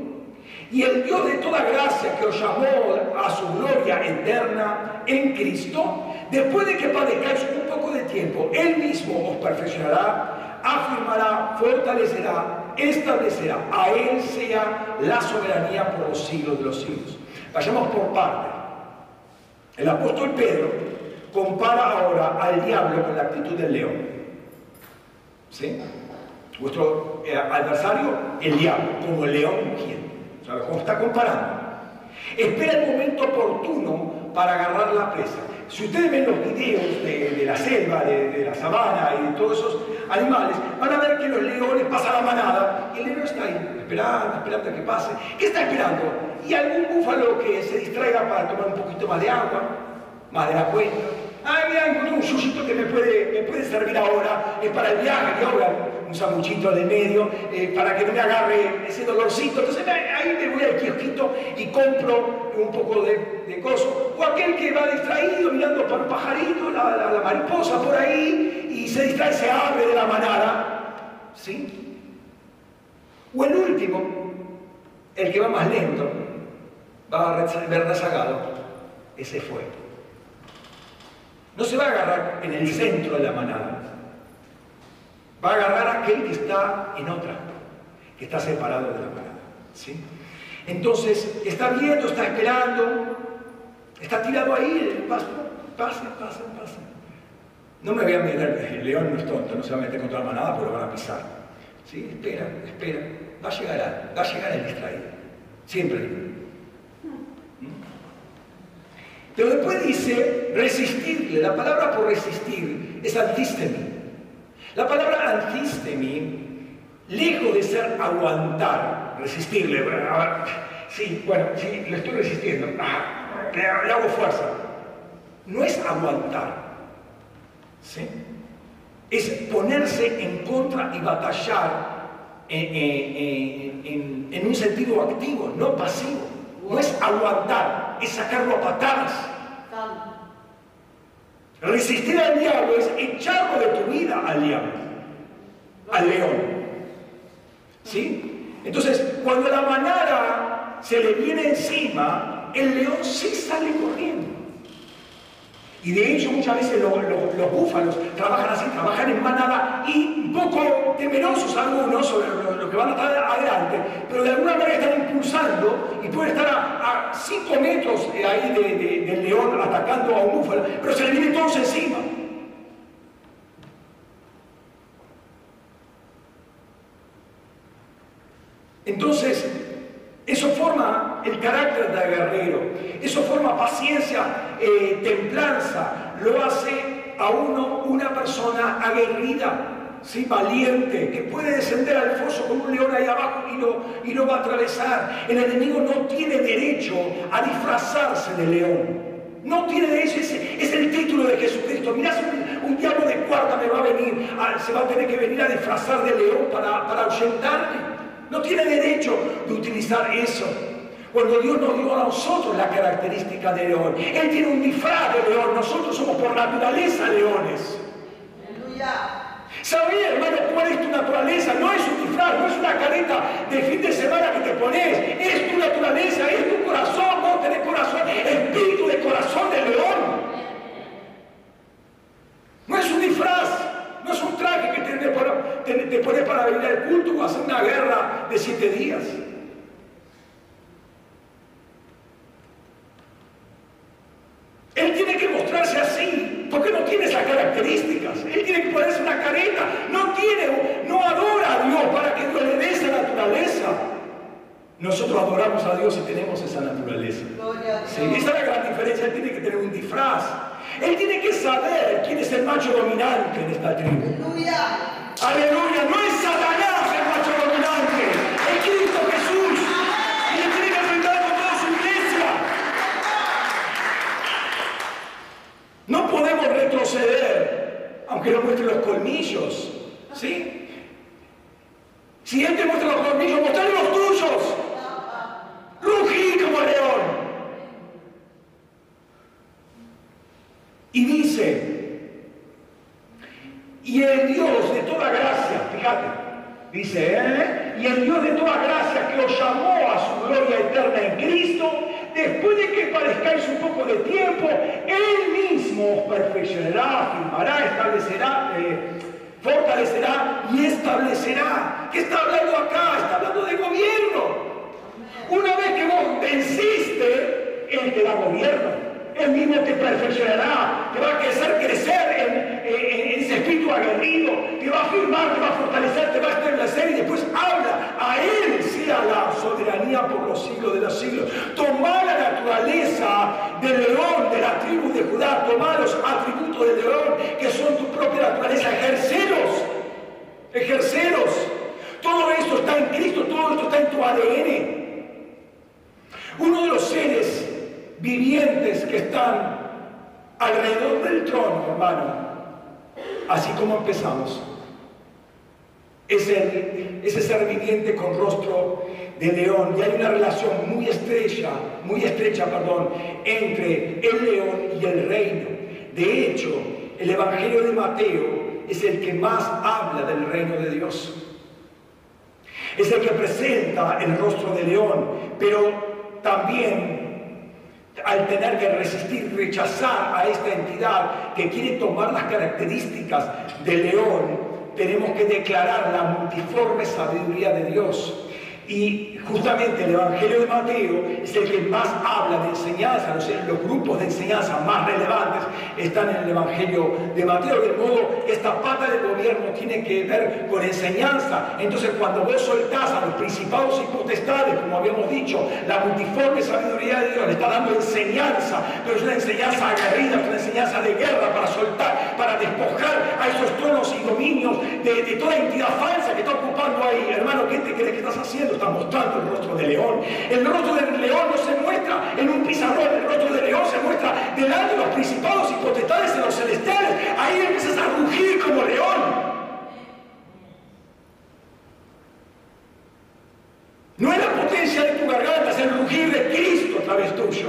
Y el Dios de toda gracia que os llamó a su gloria eterna en Cristo, después de que padezcáis un poco de tiempo, Él mismo os perfeccionará, afirmará, fortalecerá, establecerá. A Él sea la soberanía por los siglos de los siglos. Vayamos por parte. El apóstol Pedro compara ahora al diablo con la actitud del león. ¿Sí? Vuestro eh, adversario, el diablo, como el león mugiente. ¿Sabes cómo está comparando? Espera el momento oportuno para agarrar la presa. Si ustedes ven los videos de, la selva, de, la sabana y de todos esos animales, van a ver que los leones pasan la manada y el león está ahí, esperando, esperando a que pase. ¿Qué está esperando? Y algún búfalo que se distraiga para tomar un poquito más de agua, más de la cuenta. Ay, mira, encontré un yuyito que me puede, me puede servir ahora, es para el viaje, que ahora un samuchito de medio eh, para que no me agarre ese dolorcito. Entonces ahí me voy al kiosquito y compro un poco de, de coso. O aquel que va distraído mirando para un pajarito, la, la, mariposa por ahí, y se distrae, se abre de la manada. ¿Sí? O el último, el que va más lento, va a ver rezagado, ese fue. No se va a agarrar en el centro de la manada, Va a agarrar a aquel que está en otra, que está separado de la manada. ¿sí? Entonces, está viendo, está esperando, está tirado ahí, pasa, pasa, pasa, pasa. No me voy a meter, el león no es tonto, no se va a meter contra la manada porque lo van a pisar. ¿Sí? Espera, espera, va a llegar, va a llegar el distraído, siempre. ¿Mm? Pero después dice resistirle, la palabra por resistir es antístemi. La palabra antistemi, lejos de ser aguantar, resistirle, sí, bueno, sí, le estoy resistiendo, ah, le, hago fuerza, no es aguantar, ¿sí? Es ponerse en contra y batallar en, un sentido activo, no pasivo. No es aguantar, es sacarlo a patadas. Resistir al diablo es echarlo de tu vida al diablo, al león. ¿Sí? Entonces, cuando la manada se le viene encima, el león sí sale corriendo. Y de hecho muchas veces los, búfalos trabajan así, trabajan en manada y un poco temerosos algunos sobre lo, que van a estar adelante, pero de alguna manera están impulsando y pueden estar a 5 metros ahí del león atacando a un búfalo, pero se le vienen todos encima. Entonces, eso forma el carácter de guerrero, eso forma paciencia, eh, templanza, lo hace a uno una persona aguerrida, ¿sí? valiente, que puede descender al foso como un león ahí abajo y lo, y lo va a atravesar. El enemigo no tiene derecho a disfrazarse de león. No tiene derecho, ese es el título de Jesucristo. Mirá, un, un, diablo de cuarta me va a venir, se va a tener que venir a disfrazar de león para, para ahuyentarme. No tiene derecho de utilizar eso. Cuando Dios nos dio a nosotros la característica de león, Él tiene un disfraz de león, nosotros somos por naturaleza leones. Aleluya. ¿Sabías, hermano, cuál es tu naturaleza? No es un disfraz, no es una careta de fin de semana que te pones. Es tu naturaleza, es tu corazón. Vos tenés corazón, espíritu de corazón de león. No es un disfraz. No es un traje que te, para, te, pones para venir al culto o hacer una guerra de siete días. Él tiene que mostrarse así, porque no tiene esas características. Él tiene que ponerse una careta. No tiene, no adora a Dios para que Dios le dé esa naturaleza. Nosotros adoramos a Dios y tenemos esa naturalesa. Sí, esa es la gran diferencia. Él tiene que tener un disfraz. Él tiene que saber quién es el macho dominante en esta tribu. Aleluya. Aleluya. No es Satanás el macho dominante. Es Cristo Jesús. Y él tiene que enfrentar con toda su iglesia. No podemos retroceder, aunque nos muestre los colmillos. ¿Sí? Si Él te muestra los colmillos, mostrarle los tuyos. Rugí como león. Y dice, y el Dios de toda gracia, fíjate, dice, ¿eh? y el Dios de toda gracia que os llamó a su gloria eterna en Cristo, después de que parezcáis un poco de tiempo, Él mismo os perfeccionará, afirmará, establecerá, eh, fortalecerá y establecerá. ¿Qué está hablando acá? Está hablando de gobierno. Una vez que vos venciste, Él te da gobierno. Él mismo te perfeccionará, te va a hacer crecer en, ese espíritu aguerrido, te va a afirmar, te va a fortalecer, te va a establecer y después habla. A Él sea la soberanía por los siglos de los siglos. Toma la naturaleza del león de la tribu de Judá, toma los atributos del león que son tu propia naturaleza, ejerceros, ejerceros. Todo esto está en Cristo, todo esto está en tu ADN. Uno de los seres vivientes que están alrededor del trono, hermano. Así como empezamos. Ese, ese ser viviente con rostro de león. Y hay una relación muy estrecha, muy estrecha, perdón, entre el león y el reino. De hecho, el Evangelio de Mateo es el que más habla del reino de Dios. Es el que presenta el rostro de león, pero también al tener que resistir, rechazar a esta entidad que quiere tomar las características del león, tenemos que declarar la multiforme sabiduría de Dios y justamente el Evangelio de Mateo es el que más habla de enseñanza, los grupos de enseñanza más relevantes están en el Evangelio de Mateo, de modo que esta pata del gobierno tiene que ver con enseñanza. Entonces cuando vos soltás a los principados y potestades, como habíamos dicho, la multiforme sabiduría de Dios le está dando enseñanza, pero es una enseñanza aguerrida, es una enseñanza de guerra para soltar, para despojar a esos tronos y dominios de, de toda entidad falsa que está ahí? Hermano, ¿qué te crees que estás haciendo? Estás mostrando el rostro del león. El rostro del león no se muestra en un pizarrón, el rostro del león se muestra delante de los principados y potestades en los celestiales. Ahí empiezas a rugir como león. No es la potencia de tu garganta, es el rugir de Cristo a través tuyo.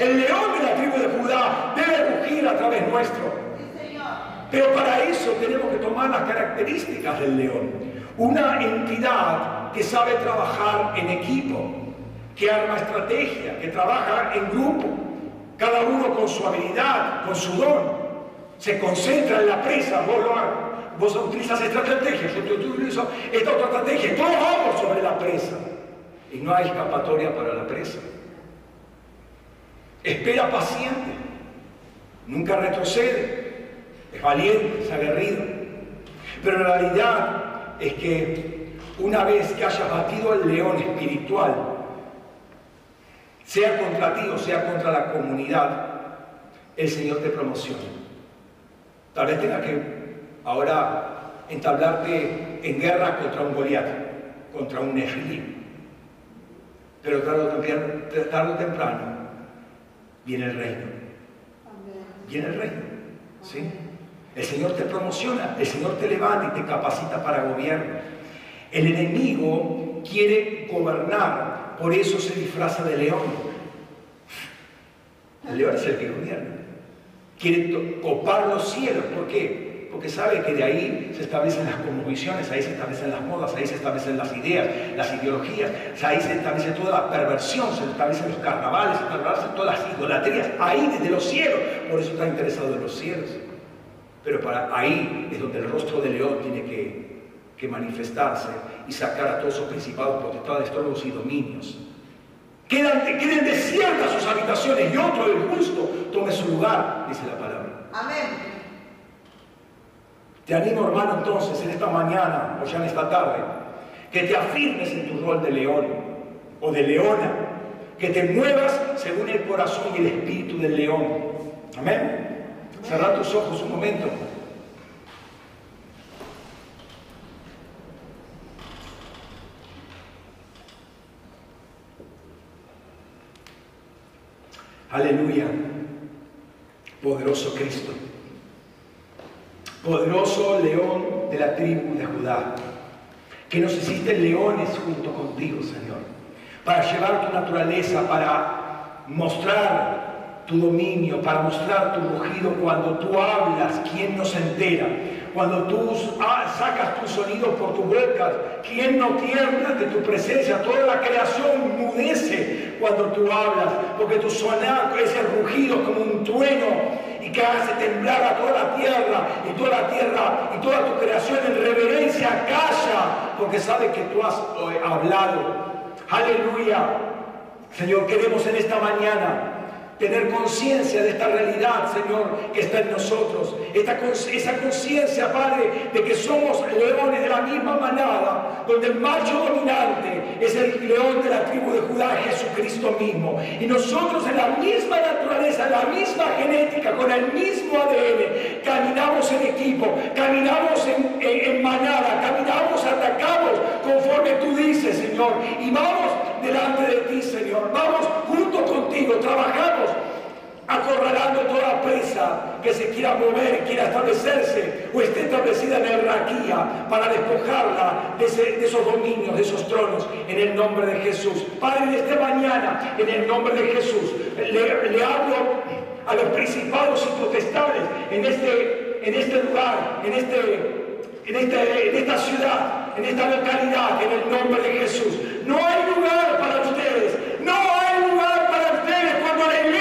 El león de la tribu de Judá debe rugir a través nuestro. Pero para eso tenemos que tomar las características del león. Una entidad que sabe trabajar en equipo, que arma estrategia, que trabaja en grupo, cada uno con su habilidad, con su don. Se concentra en la presa, vos, lo, vos utilizas esta estrategia, yo utilizo esta otra estrategia, todos vamos sobre la presa. Y no hay escapatoria para la presa. Espera paciente, nunca retrocede, es valiente, es aguerrido. Pero la realidad es que una vez que hayas batido al león espiritual, sea contra ti o sea contra la comunidad, el Señor te promociona. Tal vez tenga que ahora entablarte en guerra contra un Goliat, contra un Nefilim. Pero tarde o temprano viene el reino. Viene el reino. ¿sí? El Señor te promociona, el Señor te levanta y te capacita para gobierno. El enemigo quiere gobernar, por eso se disfraza de león. El león es el que gobierna. Quiere copar los cielos, ¿por qué? porque sabe que de ahí se establecen las convicciones, ahí se establecen las modas, ahí se establecen las ideas, las ideologías, ahí se establece toda la perversión, se establecen los carnavales, se establecen todas las idolatrías, ahí desde los cielos, por eso está interesado en los cielos. Pero para ahí es donde el rostro de león tiene que, que manifestarse y sacar a todos esos principados, potestades, tronos y dominios. Quedan, queden desiertas sus habitaciones y otro, el justo, tome su lugar, dice la palabra. Amén. Te animo, hermano, entonces, en esta mañana o ya en esta tarde, que te afirmes en tu rol de león o de leona, que te muevas según el corazón y el espíritu del león. Amén. Cerra tus ojos un momento. Aleluya. Poderoso Cristo poderoso león de la tribu de Judá, que nos hiciste leones junto contigo, Señor, para llevar tu naturaleza, para mostrar tu dominio, para mostrar tu rugido cuando tú hablas, ¿quién nos entera? Cuando tú sacas tus sonidos por tu boca, ¿quién no tiembla de tu presencia? Toda la creación mudece cuando tú hablas, porque tu sonar, ese rugido como un trueno y que hace temblar a toda la tierra y toda la tierra y toda tu creación en reverencia calla porque sabe que tú has eh, hablado. Aleluya. Señor, queremos en esta mañana tener conciencia de esta realidad, Señor, que está en nosotros. Esa conciencia, Padre, de que somos leones de la misma manada, donde el macho dominante es el león de la tribu de Judá, Jesucristo mismo. Y nosotros en la misma naturaleza, en la misma genética, con el mismo ADN, caminamos en equipo, caminamos en, en manada, caminamos, atacamos conforme tú dices, Señor. Y vamos delante de ti, Señor. Vamos junto contigo, trabajamos acorralando toda presa que se quiera mover, quiera establecerse o esté establecida en el raquía para despojarla de, esos dominios, de esos tronos, en el nombre de Jesús. Padre, de esta mañana, en el nombre de Jesús, le, hablo a los principados y potestades en este, en este lugar, en, este, en, este, en esta ciudad, en esta localidad, en el nombre de Jesús. No hay lugar para ustedes, no hay lugar para ustedes cuando la iglesia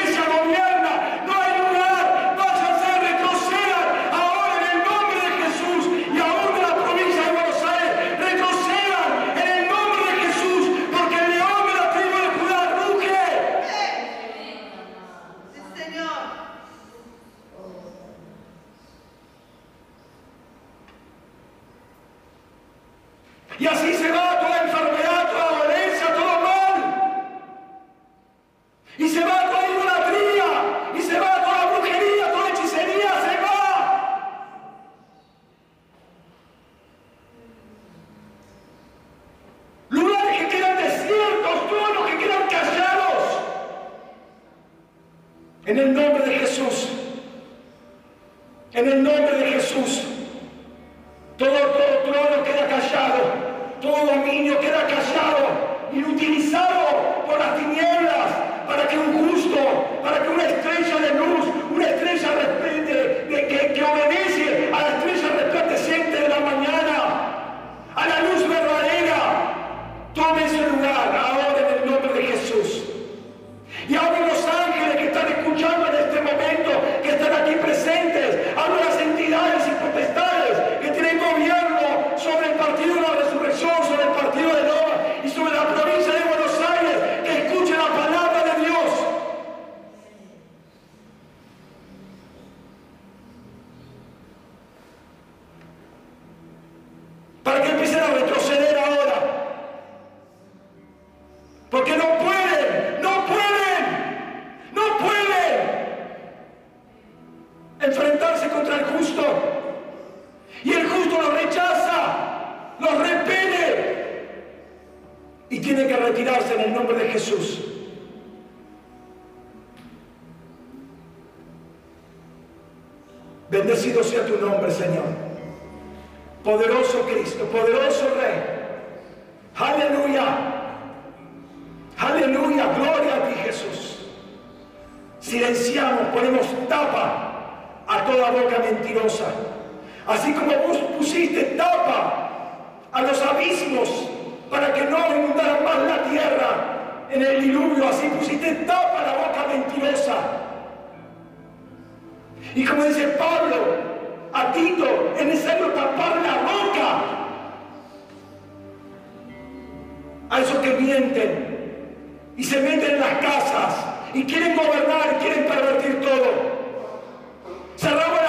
tapa a toda boca mentirosa. Así como vos pusiste tapa a los abismos para que no inundaran más la tierra en el diluvio, así pusiste tapa a la boca mentirosa. Y como dice Pablo a Tito, es necesario tapar la boca a esos que mienten y se meten en las casas y quieren gobernar, y quieren pervertir todo. Cerramos.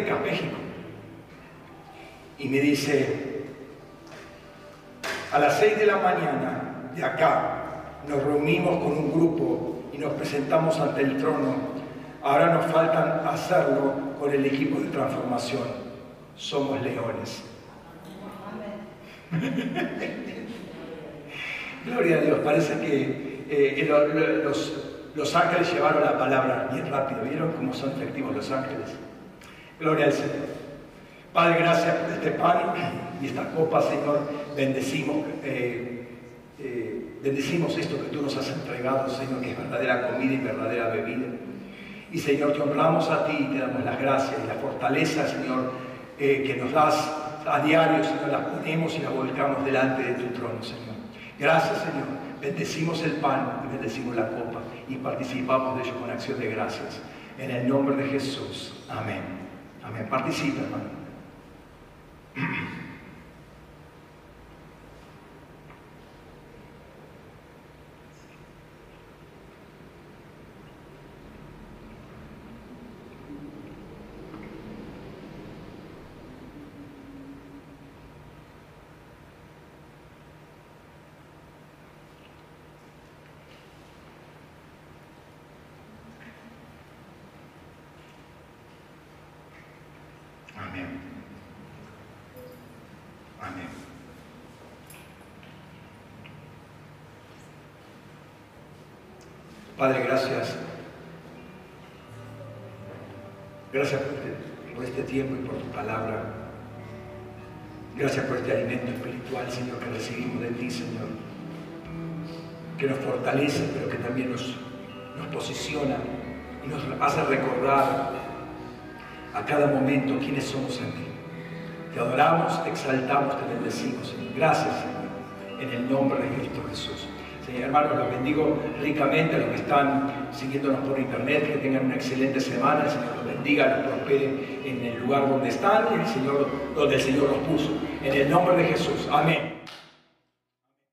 México, y me dice, a las 6 de la mañana de acá, nos reunimos con un grupo y nos presentamos ante el trono. Ahora nos faltan hacerlo con el equipo de transformación. Somos leones. Gloria a Dios. Parece que eh, los, ángeles llevaron la palabra bien rápido. ¿Vieron cómo son efectivos los ángeles? Gloria al Señor. Padre, gracias por este pan y esta copa, Señor. Bendecimos. Eh, eh, Bendecimos esto que tú nos has entregado, Señor, que es verdadera comida y verdadera bebida. Y Señor, te honramos a ti y te damos las gracias y la fortaleza, Señor, eh, que nos das a diario, Señor, las ponemos y las volcamos delante de tu trono, Señor. Gracias, Señor. Bendecimos el pan y bendecimos la copa y participamos de ello con acción de gracias. En el nombre de Jesús. Amén. Amén. Participa, hermano. Padre, gracias. Gracias este, por este, tiempo y por tu palabra. Gracias por este alimento espiritual, Señor, que recibimos de ti, Señor. Que nos fortalece, pero que también nos, nos posiciona y nos hace recordar a cada momento quiénes somos en ti. Te adoramos, te exaltamos, te bendecimos, Señor. Gracias, Señor, en el nombre de Cristo Jesús hermanos, los bendigo ricamente a los que están siguiéndonos por internet, que tengan una excelente semana, el Señor los bendiga, los prospere en el lugar donde están y el Señor, donde el Señor los puso. En el nombre de Jesús. Amén.